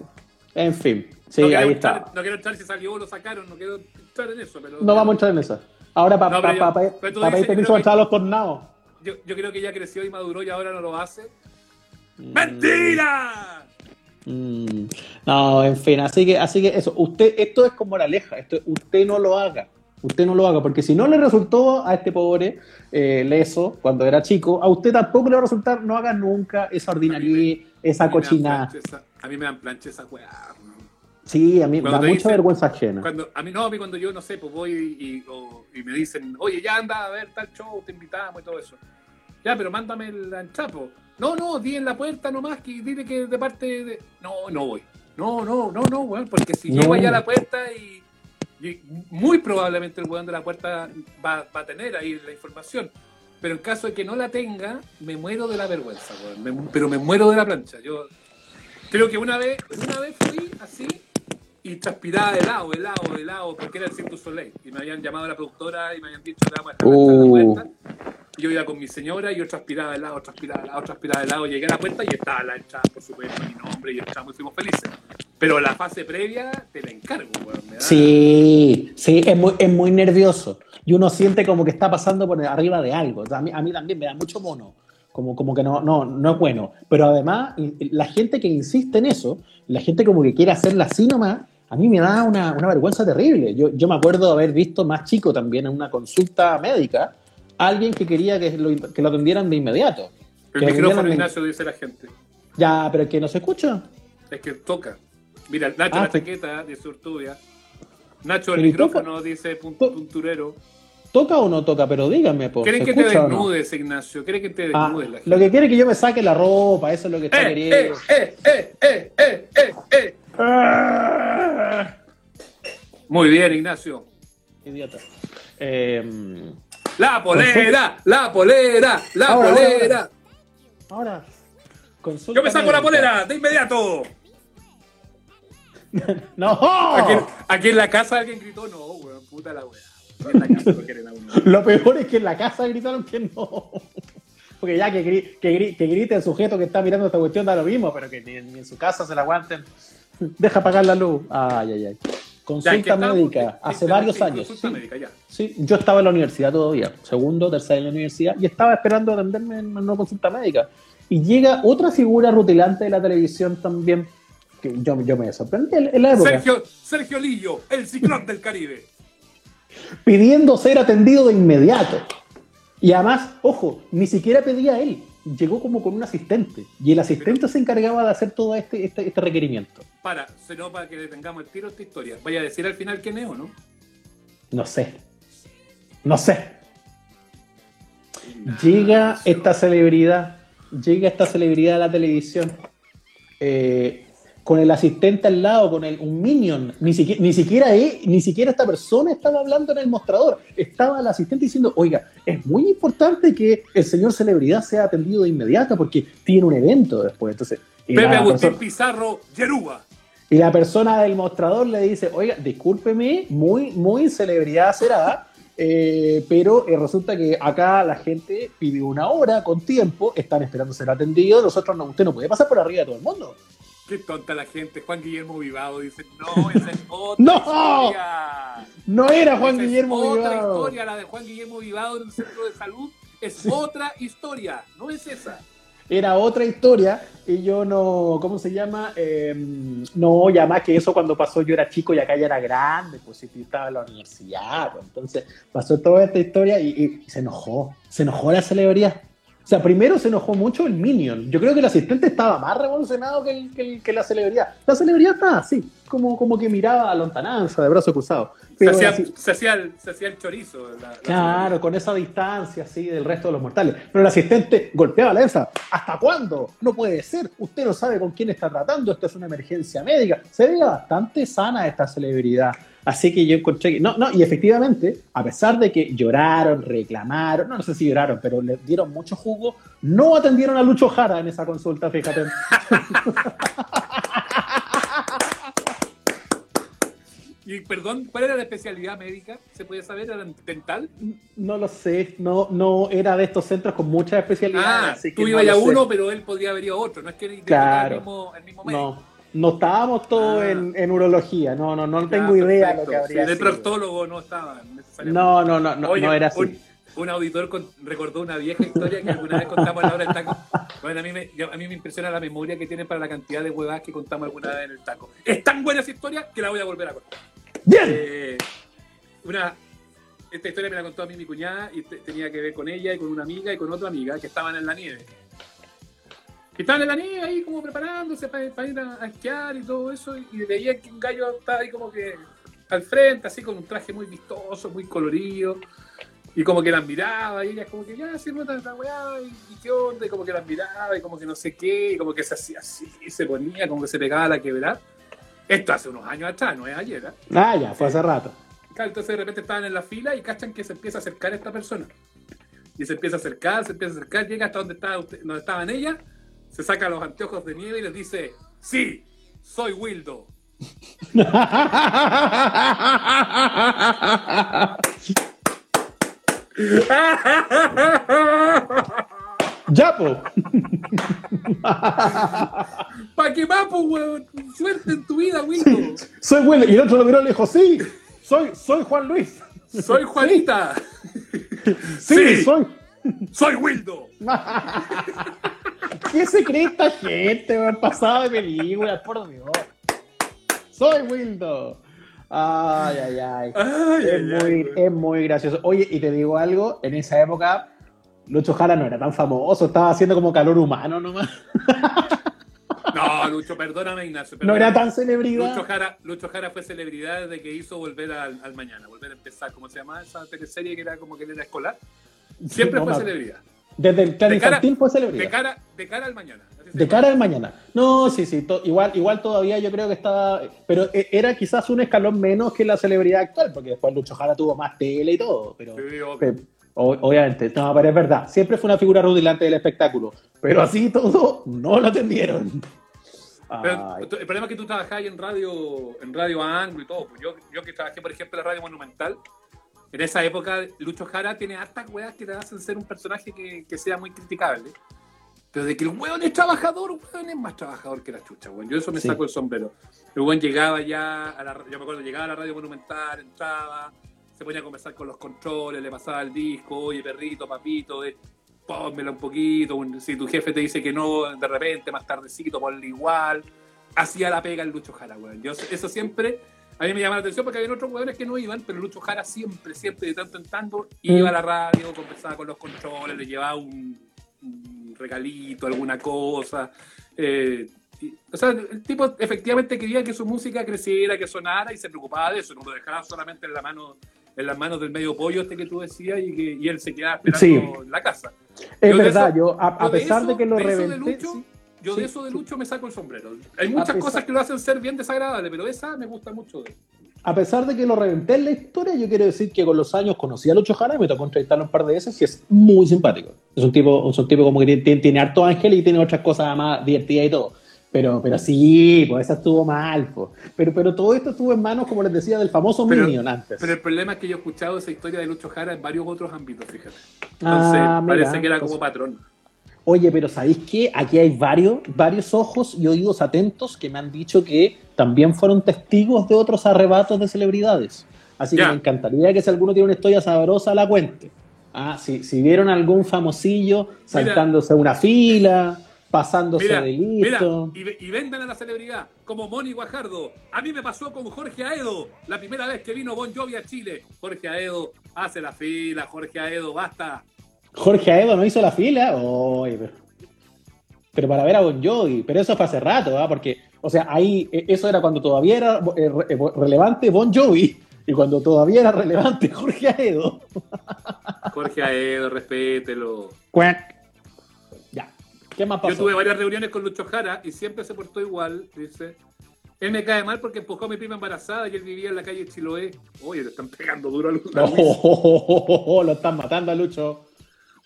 en fin, sí, no, ahí está. no quiero entrar si salió o lo sacaron, no quiero entrar en eso. Pero No vamos a entrar en eso. Ahora, para pedir permiso entrar a los tornados. yo, yo creo que ya creció y maduró y ahora no lo hace. Mm. ¡Mentira! Mm, no, en fin, así que, así que eso, usted, esto es como la aleja, esto, usted no lo haga, usted no lo haga, porque si no le resultó a este pobre eh, leso cuando era chico, a usted tampoco le va a resultar, no haga nunca esa ordinaria, esa cochinada. A mí me dan plancha esa weá. Sí, a mí me da mucha dicen- vergüenza ajena. Cuando, a mí no, a mí cuando yo, no sé, pues voy y, o- y me dicen, oye, ya anda a ver tal show, te invitamos y todo eso. Ya, pero mándame el anchapo. No, no, di en la puerta nomás que dile que de parte de... No, no voy. No, no, no, no, weón, porque si No. llego allá a la puerta y muy probablemente el weón de la puerta va, va a tener ahí la información. Pero en caso de que no la tenga, me muero de la vergüenza, weón. Me- pero me muero de la plancha. Yo creo que una vez, una vez fui así y transpiraba helado, helado, helado, porque era el Cirque du Soleil. Y me habían llamado a la productora y me habían dicho, le vamos a dejar Uh. la puerta. Y Yo iba con mi señora y yo transpiraba helado, transpiraba helado, transpiraba helado. Llegué a la puerta y estaba la entrada, por supuesto, mi nombre y entramos y fuimos felices. Pero la fase previa te la encargo, weón. me da- Sí, sí, es muy, es muy nervioso. Y uno siente como que está pasando por arriba de algo. O sea, a, mí, a mí también me da mucho mono. Como, como que no, no, no es bueno. Pero además, la gente que insiste en eso, la gente como que quiere hacerla así nomás, a mí me da una, una vergüenza terrible. Yo, yo me acuerdo de haber visto más chico también en una consulta médica, alguien que quería que lo, que lo atendieran de inmediato. El micrófono, Ignacio, dice la gente. Ya, pero que no se escucha. Es que toca. Mira, Nacho Ah, la chaqueta dice Urtubia. Nacho el Pero ¿y micrófono dice pun- to- punturero. ¿Toca o no toca? Pero díganme, po, ¿Quieres ¿se que te no? desnudes, Ignacio? ¿Quieres que te Ah, desnudes la gente? lo que quiere es que yo me saque la ropa, eso es lo que está ¡Eh, queriendo. eh, eh, eh, eh, eh, eh, eh! Muy bien, Ignacio. Idiota. Eh, La polera, la polera, la Ahora, ahora, polera. ahora, consulta Yo me saco la polera, de inmediato. ¡No! Aquí, aquí en la casa alguien gritó, no, weón, puta la weá. Lo peor es que en la casa gritaron que no. Porque ya que, gri- que, gri- que grite el sujeto que está mirando esta cuestión da lo mismo, pero que ni, ni en su casa se la aguanten. Deja apagar la luz. Ay, ay, ay. Consulta médica, hace varios años. Sí, yo estaba en la universidad todavía, segundo, tercero en la universidad, y estaba esperando atenderme en una consulta médica. Y llega otra figura rutilante de la televisión también, que yo, yo me sorprendí en la época. Sergio, Sergio Lillo, el ciclón del Caribe. Pidiendo ser atendido de inmediato. Y además, ojo, ni siquiera pedía él, llegó como con un asistente y el asistente se encargaba de hacer todo este, este, este requerimiento. Para, no para que detengamos el tiro esta historia. Vaya a decir al final quién es o no. No sé. No sé. llega esta celebridad, llega esta celebridad a la televisión. Eh, con el asistente al lado, con el, un minion. Ni siquiera, ni, siquiera ni siquiera esta persona estaba hablando en el mostrador. Estaba el asistente diciendo, oiga, es muy importante que el señor celebridad sea atendido de inmediato porque tiene un evento después. Entonces, Pepe Agustín Pizarro, Yeruba. Y la persona del mostrador le dice, oiga, discúlpeme, muy, muy celebridad será, eh, pero eh, resulta que acá la gente pide una hora con tiempo, están esperando ser atendidos, nosotros no, usted no puede pasar por arriba de todo el mundo. Qué tonta la gente. Juan Guillermo Vivado dice, no, esa es otra ¡No! historia. No era Juan Guillermo es Vivado. Otra historia, la de Juan Guillermo Vivado en un centro de salud. Es otra historia, no es esa. Era otra historia y yo no, ¿cómo se llama? Em, no, ya más que eso cuando pasó yo era chico y acá ya era grande, pues sí, estaba en la universidad, pues, entonces pasó toda esta historia y, y se enojó, se enojó la celebridad. O sea, primero se enojó mucho el Minion. Yo creo que el asistente estaba más revolucionado que, que, la celebridad. La celebridad estaba así, como, como que miraba a lontananza, de brazo cruzado. se, hacía, se, hacía el, se, hacía, el, chorizo. claro, con esa distancia así del resto de los mortales. Pero el asistente golpeaba la mesa. ¿Hasta cuándo? No puede ser. Usted no sabe con quién está tratando. Esto es una emergencia médica. Se veía bastante sana esta celebridad. Así que yo encontré que, no, no, y efectivamente, a pesar de que lloraron, reclamaron, no, no sé si lloraron, pero le dieron mucho jugo, no atendieron a Lucho Jara en esa consulta, fíjate. Y perdón, ¿cuál era la especialidad médica? ¿Se puede saber? ¿Era dental? No lo sé, no, no era de estos centros con muchas especialidades. Ah, tú ibas a uno, pero él podría haber ido a otro, no es que claro. el mismo, el mismo médico. No no estábamos todos ah. en, en, urología, no, no, no tengo idea de lo que habría sí, El proctólogo no estaba necesariamente. No, no, no, no, no era así. Un, un auditor con, recordó una vieja historia que alguna vez contamos en la hora del taco. Bueno, a mí, me, a mí me impresiona la memoria que tienen para la cantidad de huevadas que contamos alguna vez en el taco. Es tan buena esa historia que la voy a volver a contar. ¡Bien! Eh, una, esta historia me la contó a mí mi cuñada y te, tenía que ver con ella y con una amiga y con otra amiga que estaban en la nieve. Y estaban en la nieve ahí como preparándose para, ir a, esquiar y todo eso, y veía que un gallo estaba ahí como que al frente, así con un traje muy vistoso, muy colorido, y como que las miraba, y ella como que ya se nota esta weá, y, qué onda, y como que las miraba, y como que no sé qué, y como que se hacía así, y se ponía, como que se pegaba a la quebrada. Esto hace unos años atrás, no es ayer. ¿eh? Ah, ya, fue hace rato. Claro, entonces de repente estaban en la fila y cachan que se empieza a acercar esta persona. Y se empieza a acercar, se empieza a acercar, llega hasta donde, estaba usted, donde estaban ellas se saca los anteojos de nieve y les dice, sí, soy Wildo. ya, po. ¿Para qué va, po, weón? Suerte en tu vida, Wildo. soy Wildo. Y el otro lo miró y le dijo, sí, soy, soy Juan Luis. Soy Juanita. Sí, sí soy. Soy Wildo. ¿Qué se cree esta gente? Me pasado de película, por Dios. Soy Wildo. Ay, ay, ay. es, muy, es, muy, gracioso. Oye, y te digo algo, en esa época Lucho Jara no era tan famoso, estaba haciendo como calor humano nomás. No, Lucho, perdóname, Ignacio. No era tan celebridad. Lucho Jara, Lucho Jara fue celebridad desde que hizo Volver al, al, Mañana, Volver a empezar, ¿cómo se llama esa teleserie que era como que era escolar? Siempre fue celebridad. Desde el plan infantil fue celebridad. De cara, de cara al mañana. De cara al mañana. No, sí, sí. igual, igual todavía yo creo que estaba. Pero e, era quizás un escalón menos que la celebridad actual, porque después Lucho Jara tuvo más tele y todo. Pero, obviamente, no, pero es verdad. Siempre fue una figura rutilante del espectáculo. Pero así todo, no lo atendieron. el problema es que tú trabajabas en radio, en radio Anglo y todo. Pues yo, yo que trabajé, por ejemplo, en la radio Monumental, en esa época, Lucho Jara tiene hartas weas que te hacen ser un personaje que, que sea muy criticable. Pero de que el weón es trabajador, weón es más trabajador que la chucha, weón. Yo eso me Sí. saco el sombrero. El weón llegaba ya a la, yo me acuerdo, llegaba a la radio monumental, entraba, se ponía a conversar con los controles, le pasaba el disco, oye perrito, papito, eh, pónmela un poquito, un- si tu jefe te dice que no, de repente, más tardecito, ponle igual. Hacía la pega el Lucho Jara, weón. Yo, eso siempre, a mí me llama la atención porque había otros weones que no iban, pero Lucho Jara siempre, siempre, de tanto en tanto, iba a la radio, conversaba con los controles, le llevaba un, un regalito, alguna cosa. eh, y- o sea, el tipo efectivamente quería que su música creciera, que sonara y se preocupaba de eso, no lo dejaba solamente en la mano en las manos del medio pollo este que tú decías y que y él se quedaba esperando Sí. en la casa. Es Yo verdad, eso- yo, a, a Yo de pesar eso- de que lo de eso de reventé. Lucho, sí. Yo Sí, de eso de sí. Lucho me saco el sombrero. Hay muchas pesar- cosas que lo hacen ser bien desagradable, pero esa me gusta mucho de él. a pesar de que lo reventé en la historia, yo quiero decir que con los años conocí a Lucho Jara y me tocó entrevistarlo un par de veces y es muy simpático. Es un tipo, es un tipo como que tiene, tiene, harto ángel y tiene otras cosas más divertidas y todo. Pero, pero sí, pues esa estuvo mal. Pues. Pero, pero todo esto estuvo en manos, como les decía, del famoso Pero- Minion antes. Pero el problema es que yo he escuchado esa historia de Lucho Jara en varios otros ámbitos, fíjate. Entonces, Ah, mira, parece que era como patrón. Oye, pero ¿sabéis qué? Aquí hay varios, varios ojos y oídos atentos que me han dicho que también fueron testigos de otros arrebatos de celebridades. Así que me encantaría que si alguno tiene una historia sabrosa la cuente. Ah, si, si vieron algún famosillo saltándose una fila, pasándose Mira, de mira, listo. y, y vendan a la celebridad, como Moni Guajardo. A mí me pasó con Jorge Aedo, la primera vez que vino Bon Jovi a Chile. Jorge Aedo, hace la fila, Jorge Aedo, basta. Jorge Aedo no hizo la fila. Oye, pero, pero para ver a Bon Jovi. Pero eso fue hace rato, ¿ah? Porque, o sea, ahí, eh, eso era cuando todavía era eh, eh, relevante Bon Jovi y cuando todavía era relevante Jorge Aedo. Jorge Aedo, respételo. Cuac. Ya. ¿Qué más pasó? Yo tuve varias reuniones con Lucho Jara y siempre se portó igual, dice. Él me cae mal porque empujó a mi prima embarazada y él vivía en la calle Chiloé. Oye, le están pegando duro a Lucho. Oh, lo están matando a Lucho.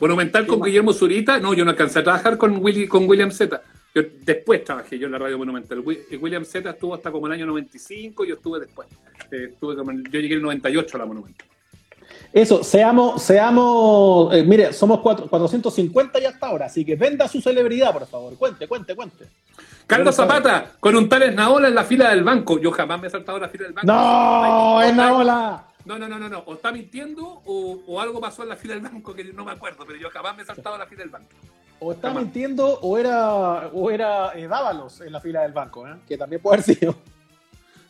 Monumental con? Guillermo Zurita. No, yo no alcancé a trabajar con, Willy, con William Z. Yo después trabajé yo en la radio Monumental. Wi- William Z estuvo hasta como el año 95 y yo estuve después. Eh, estuve como en- yo llegué el 98 a la Monumental. Eso, seamos, seamos, eh, mire, somos cuatro- 450 ya hasta ahora, así que venda su celebridad, por favor. Cuente, cuente, cuente. Carlos Zapata, con un tal Esnaola en la fila del banco. Yo jamás me he saltado la fila del banco. ¡No! Ay, ¡Es la ola! No, no, no, no, no. O está mintiendo o, o algo pasó en la fila del banco que no me acuerdo, pero yo jamás me he saltado la fila del banco. O está Jamás. mintiendo o era, o era eh, Dávalos en la fila del banco, ¿eh? que también puede haber sido.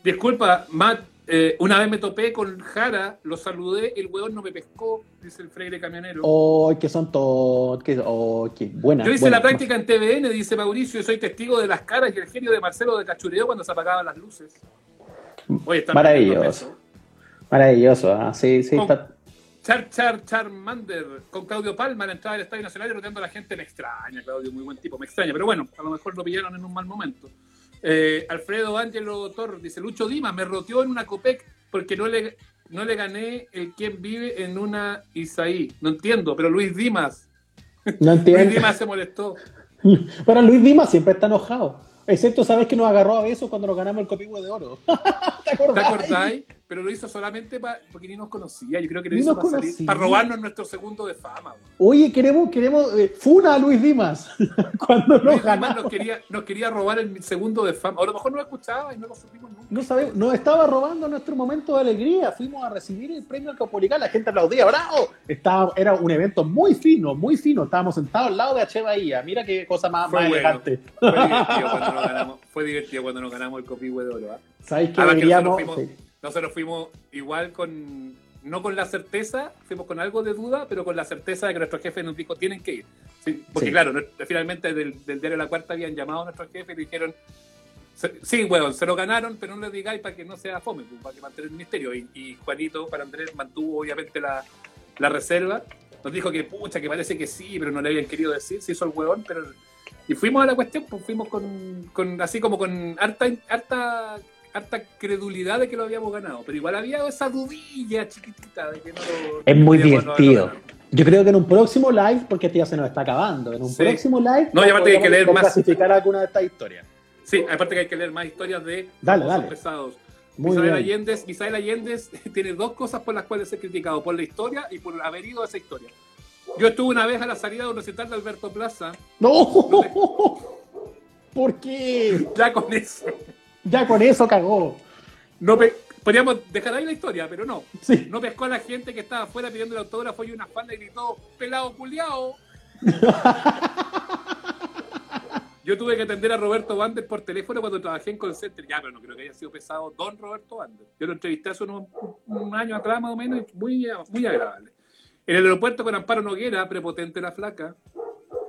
Disculpa, Matt, eh, una vez me topé con Jara, lo saludé, el hueón no me pescó, dice el Freire camionero. ¡Oh, que son todos! Oh, qué buena! Yo hice buena. la práctica en TVN, dice Mauricio, y soy testigo de las caras y el genio de Marcelo de Cachureo cuando se apagaban las luces. Oye, está Maravilloso. Maravilloso, ¿ah? sí, sí. Con- está- Char, Char, Charmander, con Claudio Palma la entrada del Estadio Nacional y rodeando a la gente. Me extraña, Claudio, muy buen tipo, me extraña. Pero bueno, a lo mejor lo pillaron en un mal momento. Eh, Alfredo Ángelo Tor dice: Lucho Dimas me roteó en una Copec porque no le, no le gané el quien vive en una Isaí. No entiendo, pero Luis Dimas. No Luis entiendo. Dimas se molestó. Pero Luis Dimas siempre está enojado. Excepto, ¿sabes que nos agarró a besos cuando nos ganamos el copihue de oro? ¿Te ¿Te acordás? Pero lo hizo solamente pa- porque ni nos conocía. Yo creo que lo hizo para, salir- para robarnos nuestro segundo de fama. güey. Oye, queremos, queremos, eh, funa a Luis Dimas cuando Luis nos Dimas nos quería, nos quería robar el segundo de fama. O a lo mejor no lo escuchaba y no lo supimos nunca. No sabemos, nos estaba robando nuestro momento de alegría. Fuimos a recibir el premio al Capolical, la gente aplaudía, ¡bravo! Estaba, era un evento muy fino, muy fino. Estábamos sentados al lado de H. Bahía. Mira qué cosa más, Fue más bueno. elegante. Fue divertido cuando nos ganamos, fue divertido cuando nos ganamos el copihue de oro. ¿ah? ¿Sabéis que Ahora que deberíamos? Nosotros fuimos, igual con, no con la certeza, fuimos con algo de duda, pero con la certeza de que nuestro jefe nos dijo, tienen que ir. Sí, porque Sí. claro, finalmente del, del diario La Cuarta habían llamado a nuestro jefe y dijeron, "Se- sí, weón, se lo ganaron, pero no le digáis para que no sea fome, pues, para que mantener el misterio. Y, y Juanito, para Andrés, mantuvo obviamente la, la reserva. Nos dijo que, pucha, que parece que sí, pero no le habían querido decir, se hizo el weón, pero... Y fuimos a la cuestión, pues fuimos con, con así como con harta, harta, harta credulidad de que lo habíamos ganado. Pero igual había esa dudilla chiquitita de que no lo. Es muy no divertido. Yo creo que en un próximo live, porque este ya se nos está acabando, en un Sí. próximo live No, y aparte que hay que leer más. clasificar alguna de estas historias. Sí, aparte que hay que leer más historias de Dale, dale. pesados. Muy Misael bien. Allende, Misael Allende tiene dos cosas por las cuales ser criticado, por la historia y por haber ido a esa historia. Yo estuve una vez a la salida de un recital de Alberto Plaza. ¡No! ¿Por qué? Ya con eso. Ya con eso cagó. No pe- Podríamos dejar ahí la historia, pero no. Sí. No pescó a la gente que estaba afuera pidiendo el autógrafo y una fan le gritó, pelado culiao. Yo tuve que atender a Roberto Bander por teléfono cuando trabajé en call center. Ya, pero no creo que haya sido pesado don Roberto Bander. Yo lo entrevisté hace unos, un año atrás más o menos y muy, muy agradable. En el aeropuerto con Amparo Noguera, prepotente la flaca.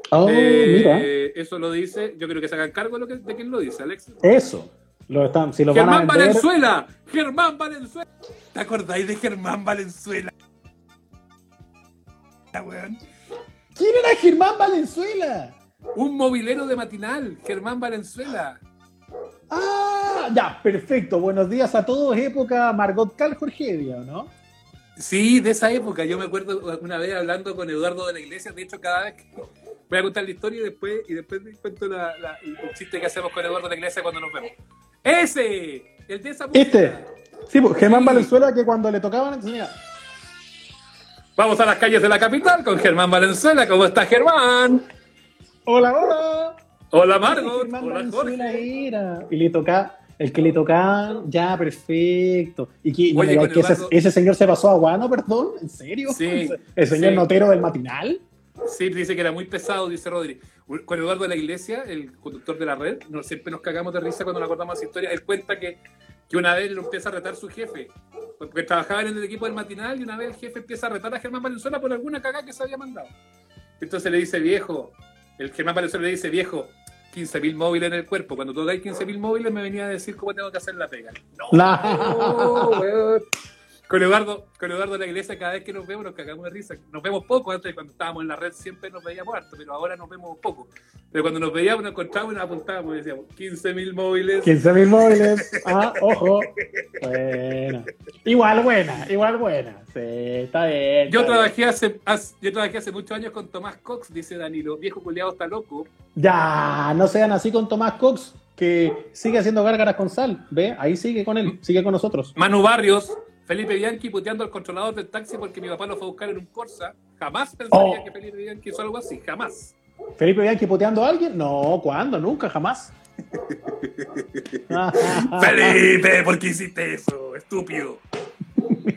Oh, Eh, mira. Eso lo dice. Yo creo que se hagan cargo de, lo que, de quién lo dice, Alex. Eso. Lo están, si lo van a Germán vender, Valenzuela. Germán Valenzuela. ¿Te acordáis de Germán Valenzuela? Weón. ¿Quién era Germán Valenzuela? Un movilero de matinal, Germán Valenzuela. Ah, ya, perfecto. Buenos días a todos. Época Margot Cal Jorgedia, ¿no? Sí, de esa época. Yo me acuerdo una vez hablando con Eduardo de la Iglesia. De hecho, cada vez que voy a contar la historia y después, y después cuento la- la- el chiste que hacemos con Eduardo de la Iglesia cuando nos vemos. ¡Ese! El de esa música. Este. Sí, pues Germán Sí. Valenzuela que cuando le tocaban, mira, Vamos a las calles de la capital con Germán Valenzuela. ¿Cómo está Germán? hola, hola. Hola Margot. Germán Hola Valenzuela Jorge. era. Y le tocaba, el que le tocaban, ya, perfecto. Y que, Oye, ese, señor se pasó a Guano, perdón, ¿en serio? Sí, El señor sí. notero del matinal. Sí, dice que era muy pesado, dice Rodri. Con Eduardo de la Iglesia, el conductor de la red, nos, siempre nos cagamos de risa cuando nos acordamos esa historia. Él cuenta que, que una vez lo empieza a retar su jefe, porque trabajaban en el equipo del matinal y una vez el jefe empieza a retar a Germán Valenzuela por alguna cagada que se había mandado. Entonces le dice, viejo, el Germán Valenzuela le dice, viejo, 15.000 móviles en el cuerpo. Cuando tú hagáis 15.000 móviles me venía a decir cómo tengo que hacer la pega. No, weón. Con Eduardo, con Eduardo de la iglesia, cada vez que nos vemos nos cagamos de risa. Nos vemos poco, antes cuando estábamos en la red siempre nos veíamos harto, pero ahora nos vemos poco. Pero cuando nos veíamos, nos encontrábamos y nos apuntábamos y decíamos 15.000 móviles. 15 mil móviles. Ah, ojo. Bueno. Igual buena, igual buena. Sí, está bien. Yo trabajé, hace, hace- yo trabajé hace muchos años con Tomás Cox, dice Danilo. Viejo culiado está loco. Ya, no sean así con Tomás Cox, que sigue haciendo gárgaras con sal. ¿Ve? Ahí sigue con él, sigue con nosotros. Manu Barrios, Felipe Bianchi puteando al controlador del taxi porque mi papá lo fue a buscar en un Corsa. Jamás pensaría Oh. que Felipe Bianchi hizo algo así, jamás. ¿Felipe Bianchi puteando a alguien? No, ¿cuándo? Nunca, jamás. Felipe, ¿por qué hiciste eso? Estúpido.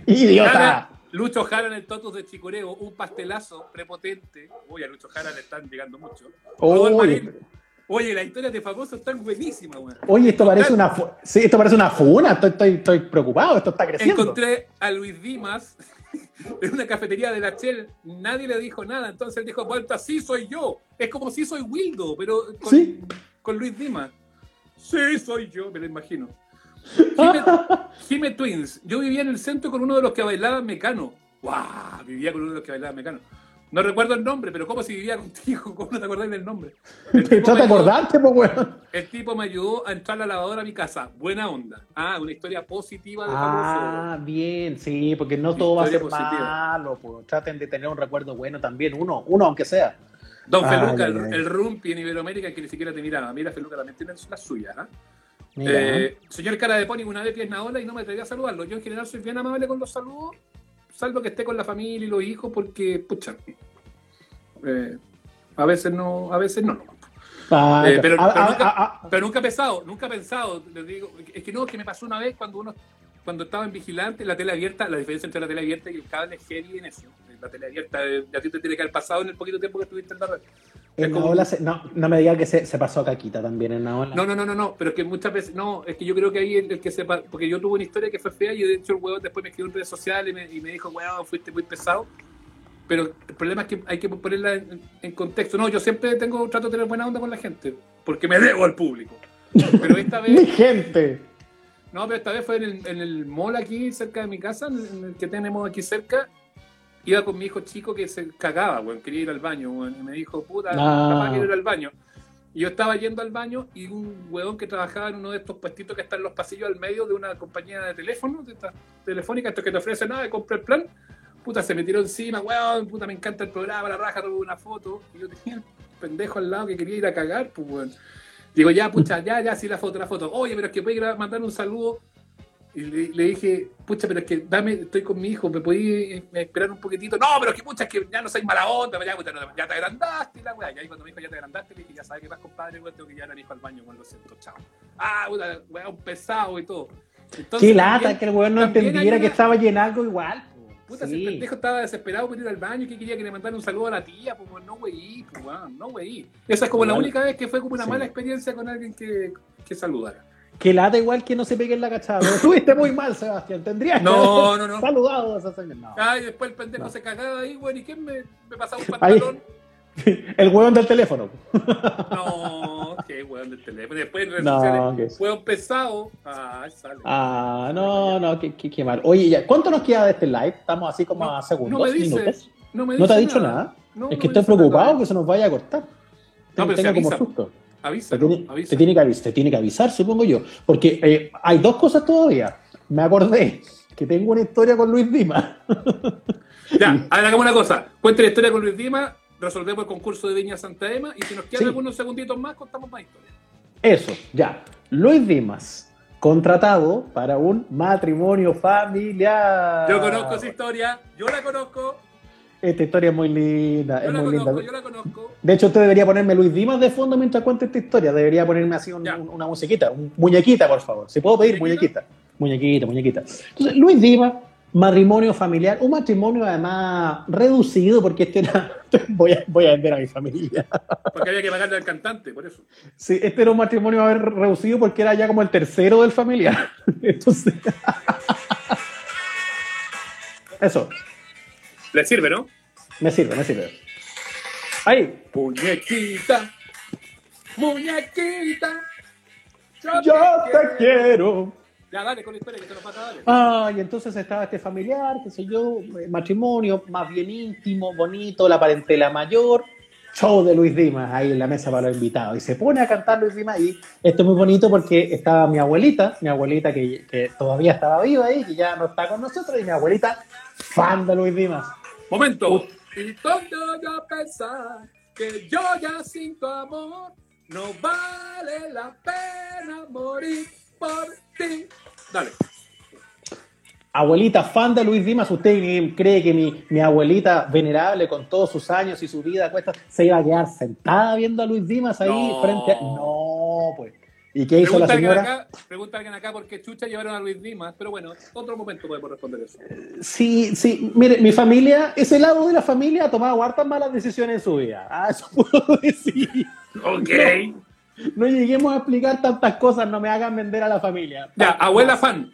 Idiota. Jara- Lucho Jara en el Totus de Chicureo, un pastelazo prepotente. Uy, a Lucho Jara le están llegando mucho. Marín. Oye, las historias de famosos están buenísimas, weón. oye, esto parece una, sí, esto parece una funa. Estoy, estoy, estoy preocupado. Esto está creciendo. Encontré a Luis Dimas en una cafetería de la Shell. Nadie le dijo nada. Entonces él dijo, vuelta, sí soy yo. Es como si soy Wildo, pero con, Sí. con Luis Dimas. Sí, soy yo, me lo imagino. Jime, Jime Twins. Yo vivía en el centro con uno de los que bailaban mecano. ¡Wow! Vivía con uno de los que bailaban mecano. No recuerdo el nombre, pero ¿cómo si vivía contigo? ¿Cómo no te acordás del nombre? Trata de acordarte, pues, weón. el tipo me ayudó a entrar a la lavadora a mi casa. Buena onda. Ah, una historia positiva de Ah, bien, sí, porque no todo va a ser positiva. malo. Pues. Traten de tener un recuerdo bueno también, uno, uno aunque sea. Don Feluca, el, Rumpi en Iberoamérica que ni siquiera te miraba. Mira, Feluca también tiene las suyas. ¿ah? Eh, señor Cara de Pony, una vez pierna ola y no me atreví a saludarlo. Yo en general soy bien amable con los saludos, salvo que esté con la familia y los hijos, porque, pucha, eh, a veces no, a veces no. Ah, eh, pero- ah, pero ah, nunca- ah, ah. Pero nunca he pensado, nunca he pensado, les digo, es que no, que me pasó una vez cuando uno, cuando estaba en vigilante, la tele abierta, la diferencia entre la tele abierta y el cable es heavy en eso. La tele abierta, eh, a ti te tiene que haber pasado en el poquito tiempo que estuviste en la red. En como- se- no, no me diga que se, se pasó a Caquita también en Naola. No, no, no, no, no, pero es que muchas veces, no, es que yo creo que ahí el, el que sepa, porque yo tuve una historia que fue fea y de hecho el huevón después me escribió en redes sociales y me, y me dijo, weón, fuiste muy pesado. Pero el problema es que hay que ponerla en, en contexto. No, yo siempre tengo, trato de tener buena onda con la gente, porque me debo al público. Pero esta Mi vez, gente. no, pero esta vez fue en el, en el mall aquí cerca de mi casa, en el que tenemos aquí cerca. Iba con mi hijo chico que se cagaba, weón, quería ir al baño, weón, y me dijo, puta, Ah. papá, quiero ir al baño. Y yo estaba yendo al baño y un weón que trabajaba en uno de estos puestitos que están en los pasillos al medio de una compañía de teléfono, de estas telefónicas, estos que te ofrecen nada, compré el plan. Puta, se me tiró encima, weón, puta, me encanta el programa, la raja, tuve una foto. Y yo tenía el pendejo al lado que quería ir a cagar, pues weón. Digo, ya, pucha, ya, ya, sí, la foto, la foto. Oye, pero es que puede mandar un saludo. Y le, le dije, pucha, pero es que dame, estoy con mi hijo, ¿me podí esperar un poquitito? No, pero es que pucha, es que ya no soy mala onda, ya, te agrandaste, y la weá. Y ahí cuando me dijo ya te agrandaste, le dije, ya sabes qué más, compadre, weón, tengo que llevar a mi hijo al baño, weón, lo siento, chao. Ah, puta, weá, un pesado y todo. Entonces, Qué lata también- que el weón no entendiera que estaba llenando igual. Puta, Sí. si el pendejo estaba desesperado por ir al baño y que quería que le mandara un saludo a la tía, pues no weí, pues no weí. Esa es como la única vez que fue como una Sí. mala experiencia con alguien que, que saludara. Qué lata igual que no se pegue en la cachada. Pero estuviste muy mal, Sebastián. Tendrías No, que no, no. saludado a esa señora. No. Ay, después el pendejo No. se cagaba ahí, weón, ¿y quién me, me pasaba un Ahí. pantalón? El weón del teléfono. No, qué weón del teléfono. Después en redes No, sociales, que- weón pesado. Ah, sale. Ah, no, no, qué, qué, qué mal. Oye, ya, ¿cuánto nos queda de este live? Estamos así como No, a segundos, no me dice, minutos. No, me ¿No te ha dice dicho nada? No, es no que estoy dice preocupado nada. que se nos vaya a cortar. pero Tengo se como avisa. Te tiene, ¿no? Avisa. te tiene que avisar, te tiene que avisar, supongo yo. Porque eh, hay dos cosas todavía. Me acordé que tengo una historia con Luis Dimas. Ya, a ver, hagamos una cosa. Cuente la historia con Luis Dima, resolvemos el concurso de Viña Santa Ema y si nos quedan Sí. algunos segunditos más, contamos más historias. Eso, ya. Luis Dimas, contratado para un matrimonio familiar. Yo conozco esa historia, yo la conozco, Esta historia es muy linda, yo es la muy conozco, linda. yo la conozco. De hecho, usted debería ponerme Luis Dimas de fondo mientras cuente esta historia. Debería ponerme así un- un- una musiquita, un- muñequita, por favor. Si puedo pedir ¿Muñequita? muñequita. Muñequita, muñequita. Entonces, Luis Dimas, matrimonio familiar, un matrimonio además reducido, porque este era. voy, a, voy a vender a mi familia. Porque había que pagarle al cantante, por eso. Sí, este era un matrimonio a ver reducido porque era ya como el tercero del familiar. Entonces. Eso, Le sirve, ¿no? me sirve, me sirve. Ahí. Muñequita, muñequita. Yo te quiero. Ya, dale con la historia que te lo pasa, dale. Ah, y entonces estaba este familiar, qué sé yo, eh, matrimonio más bien íntimo, bonito, la parentela mayor, show de Luis Dimas ahí en la mesa para los invitados. Y se pone a cantar Luis Dimas y esto es muy bonito porque estaba mi abuelita, mi abuelita que, que todavía estaba viva ahí, que ya no está con nosotros, y mi abuelita fan de Luis Dimas. Momento. Y cuando yo pensar que yo ya sin tu amor no vale la pena morir por ti. Dale. Abuelita fan de Luis Dimas, ¿usted cree que mi, mi abuelita venerable con todos sus años y su vida cuesta se iba a quedar sentada viendo a Luis Dimas ahí No. frente a... No, pues. ¿Y qué hizo la Pregunta alguien, señora? acá, pregunta alguien acá por qué chucha llevaron a Luis Dimas, pero bueno, otro momento podemos responder eso. Sí, sí, mire, mi familia, ese lado de la familia ha tomado hartas malas decisiones en su vida. Ah, eso puedo decir. Ok. No lleguemos a explicar tantas cosas, no me hagan vender a la familia. Ya, abuela fan.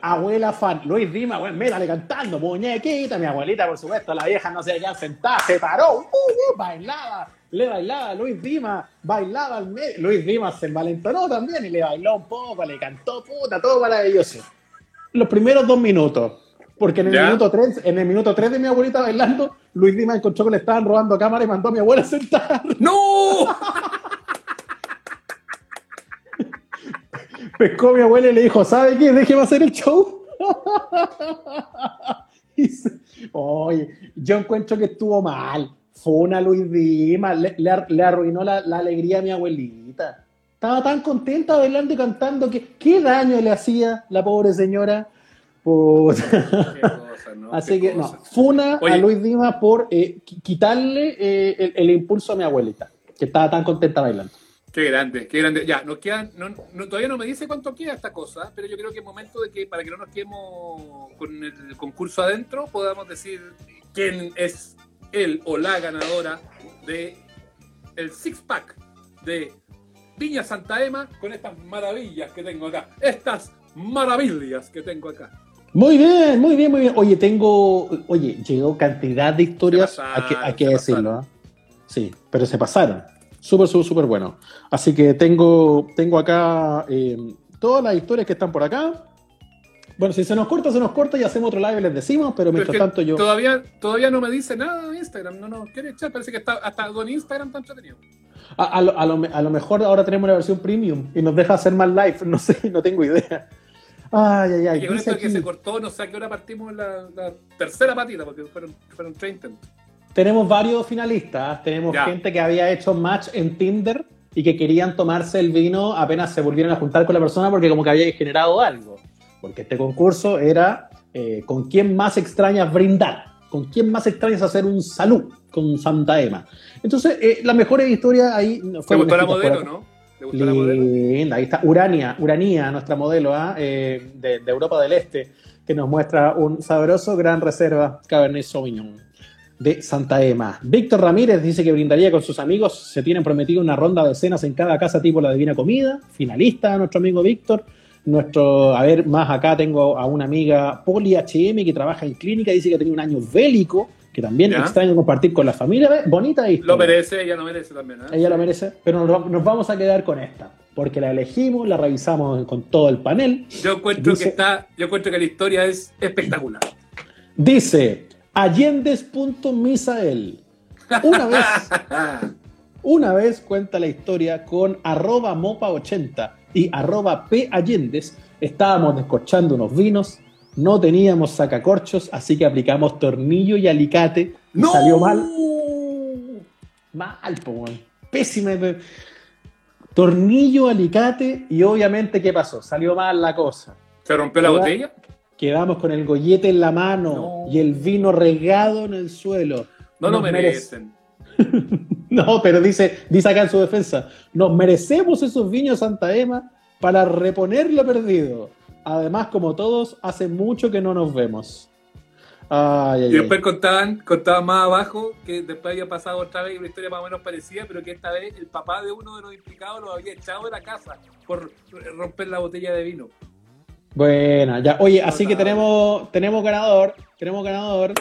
Abuela fan, Luis Dimas, bueno, mírale cantando, muñequita, mi abuelita, por supuesto, la vieja no se quedaba sentada, se paró, uh, uh, bailaba, le bailaba a Luis Dimas, bailaba al medio, Luis Dimas se envalentonó también y le bailó un poco, le cantó, puta, todo maravilloso. Los primeros dos minutos, porque en el Ya. minuto tres, en el minuto tres de mi abuelita bailando, Luis Dimas encontró que le estaban robando cámara y mandó a mi abuela a sentar. ¡No! Pescó a mi abuela y le dijo, ¿sabe qué? Déjeme hacer el show. Oye, yo encuentro que estuvo mal. Fue una Luis Dimas, le, le le arruinó la, la alegría a mi abuelita. Estaba tan contenta bailando y cantando que qué daño le hacía la pobre señora. Puta. Qué cosa, ¿no? Así Qué que no, funa Oye. a Luis Dimas por eh, qui- quitarle eh, el, el impulso a mi abuelita, que estaba tan contenta bailando. Qué grande, qué grande. Ya, nos quedan, no, no- todavía no me dice cuánto queda esta cosa, pero yo creo que es momento de que, para que no nos quedemos con el concurso adentro, podamos decir quién es él o la ganadora de el six pack de Viña Santa Ema con estas maravillas que tengo acá. Estas maravillas que tengo acá. Muy bien, muy bien, muy bien. Oye, tengo, oye, llegó cantidad de historias, hay pasaron, que, hay que decirlo. ¿ah? Sí, pero se pasaron. Súper, súper, súper bueno. Así que tengo, tengo acá eh, todas las historias que están por acá. Bueno, si se nos corta, se nos corta y hacemos otro live y les decimos, pero mientras tanto yo... todavía, todavía no me dice nada de Instagram, no nos quiere echar, parece que está hasta con Instagram está entretenido. A, a lo, a lo a lo mejor ahora tenemos la versión premium y nos deja hacer más live, no sé, no tengo idea. Ay, ay, ay. Y con que se cortó, no sé a qué hora partimos la, la tercera patita, porque fueron, fueron 30. Tenemos varios finalistas. Tenemos Ya. gente que había hecho match en Tinder y que querían tomarse el vino apenas se volvieron a juntar con la persona porque como que había generado algo. Porque este concurso era eh, con quién más extrañas brindar, con quién más extrañas hacer un salud con Santa Ema. Entonces, eh, la mejor historia ahí fue... ¿Te gustó la modelo, no? ¿Te gustó la modelo? Ahí está Urania, Urania, nuestra modelo ¿ah? eh, de, de Europa del Este, que nos muestra un sabroso gran reserva Cabernet Sauvignon de Santa Ema. Víctor Ramírez dice que brindaría con sus amigos, se tienen prometido una ronda de cenas en cada casa tipo la Divina Comida, finalista nuestro amigo Víctor. Nuestro, a ver, más acá tengo a una amiga Poli HM que trabaja en clínica, dice que ha tenido un año bélico, que también extraño compartir con la familia. Bonita historia. Lo merece, ella lo merece también. ¿eh? Ella lo merece, pero nos, vamos a quedar con esta, porque la elegimos, la revisamos con todo el panel. Yo encuentro, que, está, yo encuentro que la historia es espectacular. Dice, Allendes.misael. Una vez, una vez cuenta la historia con arroba mopa80 y arroba pallendes. Estábamos descorchando unos vinos, no teníamos sacacorchos, así que aplicamos tornillo y alicate. Y salió mal. Mal, po, pésima. Tornillo, alicate y obviamente, ¿qué pasó? Salió mal la cosa. ¿Se rompió la botella? Quedamos con el gollete en la mano y el vino regado en el suelo. No lo merecen. no, pero dice, dice acá en su defensa, nos merecemos esos vinos Santa Ema para reponer lo perdido. Además, como todos, hace mucho que no nos vemos. y después contaban, contaban más abajo que después había pasado otra vez una historia más o menos parecida, pero que esta vez el papá de uno de los implicados lo había echado de la casa por romper la botella de vino. Bueno, ya. Oye, así que tenemos, tenemos ganador. Tenemos ganador.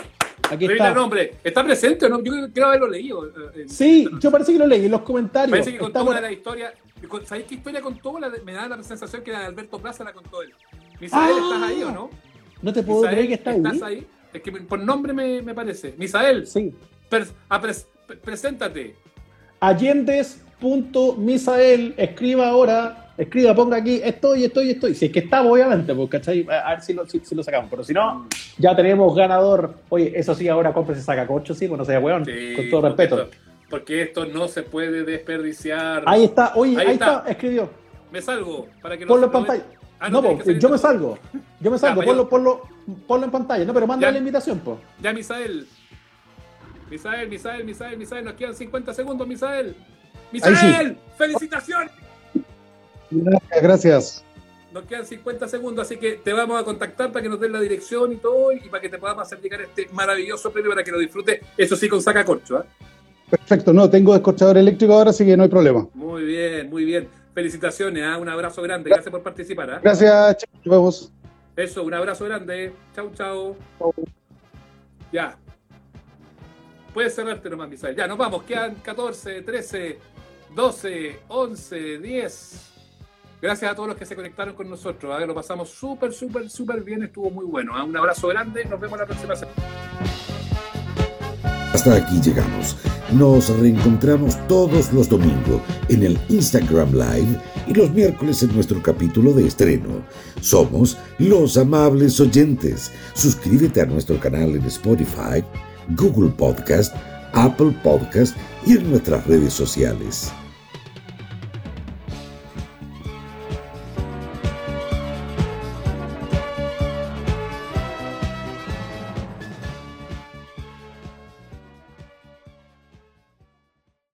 Aquí está. nombre. ¿Está presente o no? Yo creo haberlo leído. Eh, sí, yo parece que lo leí en los comentarios. Parece que contó la historia. ¿Sabéis qué historia contó? me da la sensación que la de Alberto Plaza la contó él. Misael, ah, ¿estás ahí o no? No te puedo creer que está ahí. ¿Estás ahí? Es que por nombre me, me parece. Misael. Sí. Preséntate. Allendes.misael. Escriba ahora escriba, ponga aquí, estoy, estoy, estoy. Si es que estamos, obviamente, pues, ¿cachai? A ver si lo, si, lo sacamos. Pero si no, ya tenemos ganador. Oye, eso sí, ahora cómprese sacacocho, sí, pues no sea weón, con todo respeto. porque esto no se puede desperdiciar. Ahí está, oye, ahí, está. escribió. Me salgo, para que Ponlo en pantalla. Ah, no, pues, yo me salgo. Yo me salgo, ponlo, ponlo, ponlo, en pantalla. No, pero manda la invitación, pues. Ya, Misael. Misael, Misael, Misael, Misael, nos quedan 50 segundos, Misael. Misael, felicitaciones. Gracias, gracias. Nos quedan 50 segundos, así que te vamos a contactar para que nos den la dirección y todo, y para que te podamos hacer llegar este maravilloso premio para que lo disfrutes, eso sí, con sacacorcho. ¿ah? Perfecto, no, tengo descorchador eléctrico ahora, así que no hay problema. Muy bien, muy bien. Felicitaciones, ¿ah? un abrazo grande, gracias por participar. ¿ah? Gracias, chicos. Eso, un abrazo grande. Chau, chau. Ya. Puedes cerrarte nomás, Misael. Ya, nos vamos. Quedan 14, 13, 12, 11, 10. Gracias a todos los que se conectaron con nosotros. ¿eh? Lo pasamos súper, súper, súper bien. Estuvo muy bueno. ¿eh? Un abrazo grande. Nos vemos la próxima semana. Hasta aquí llegamos. Nos reencontramos todos los domingos en el Instagram Live y los miércoles en nuestro capítulo de estreno. Somos los amables oyentes. Suscríbete a nuestro canal en Spotify, Google Podcast, Apple Podcast y en nuestras redes sociales.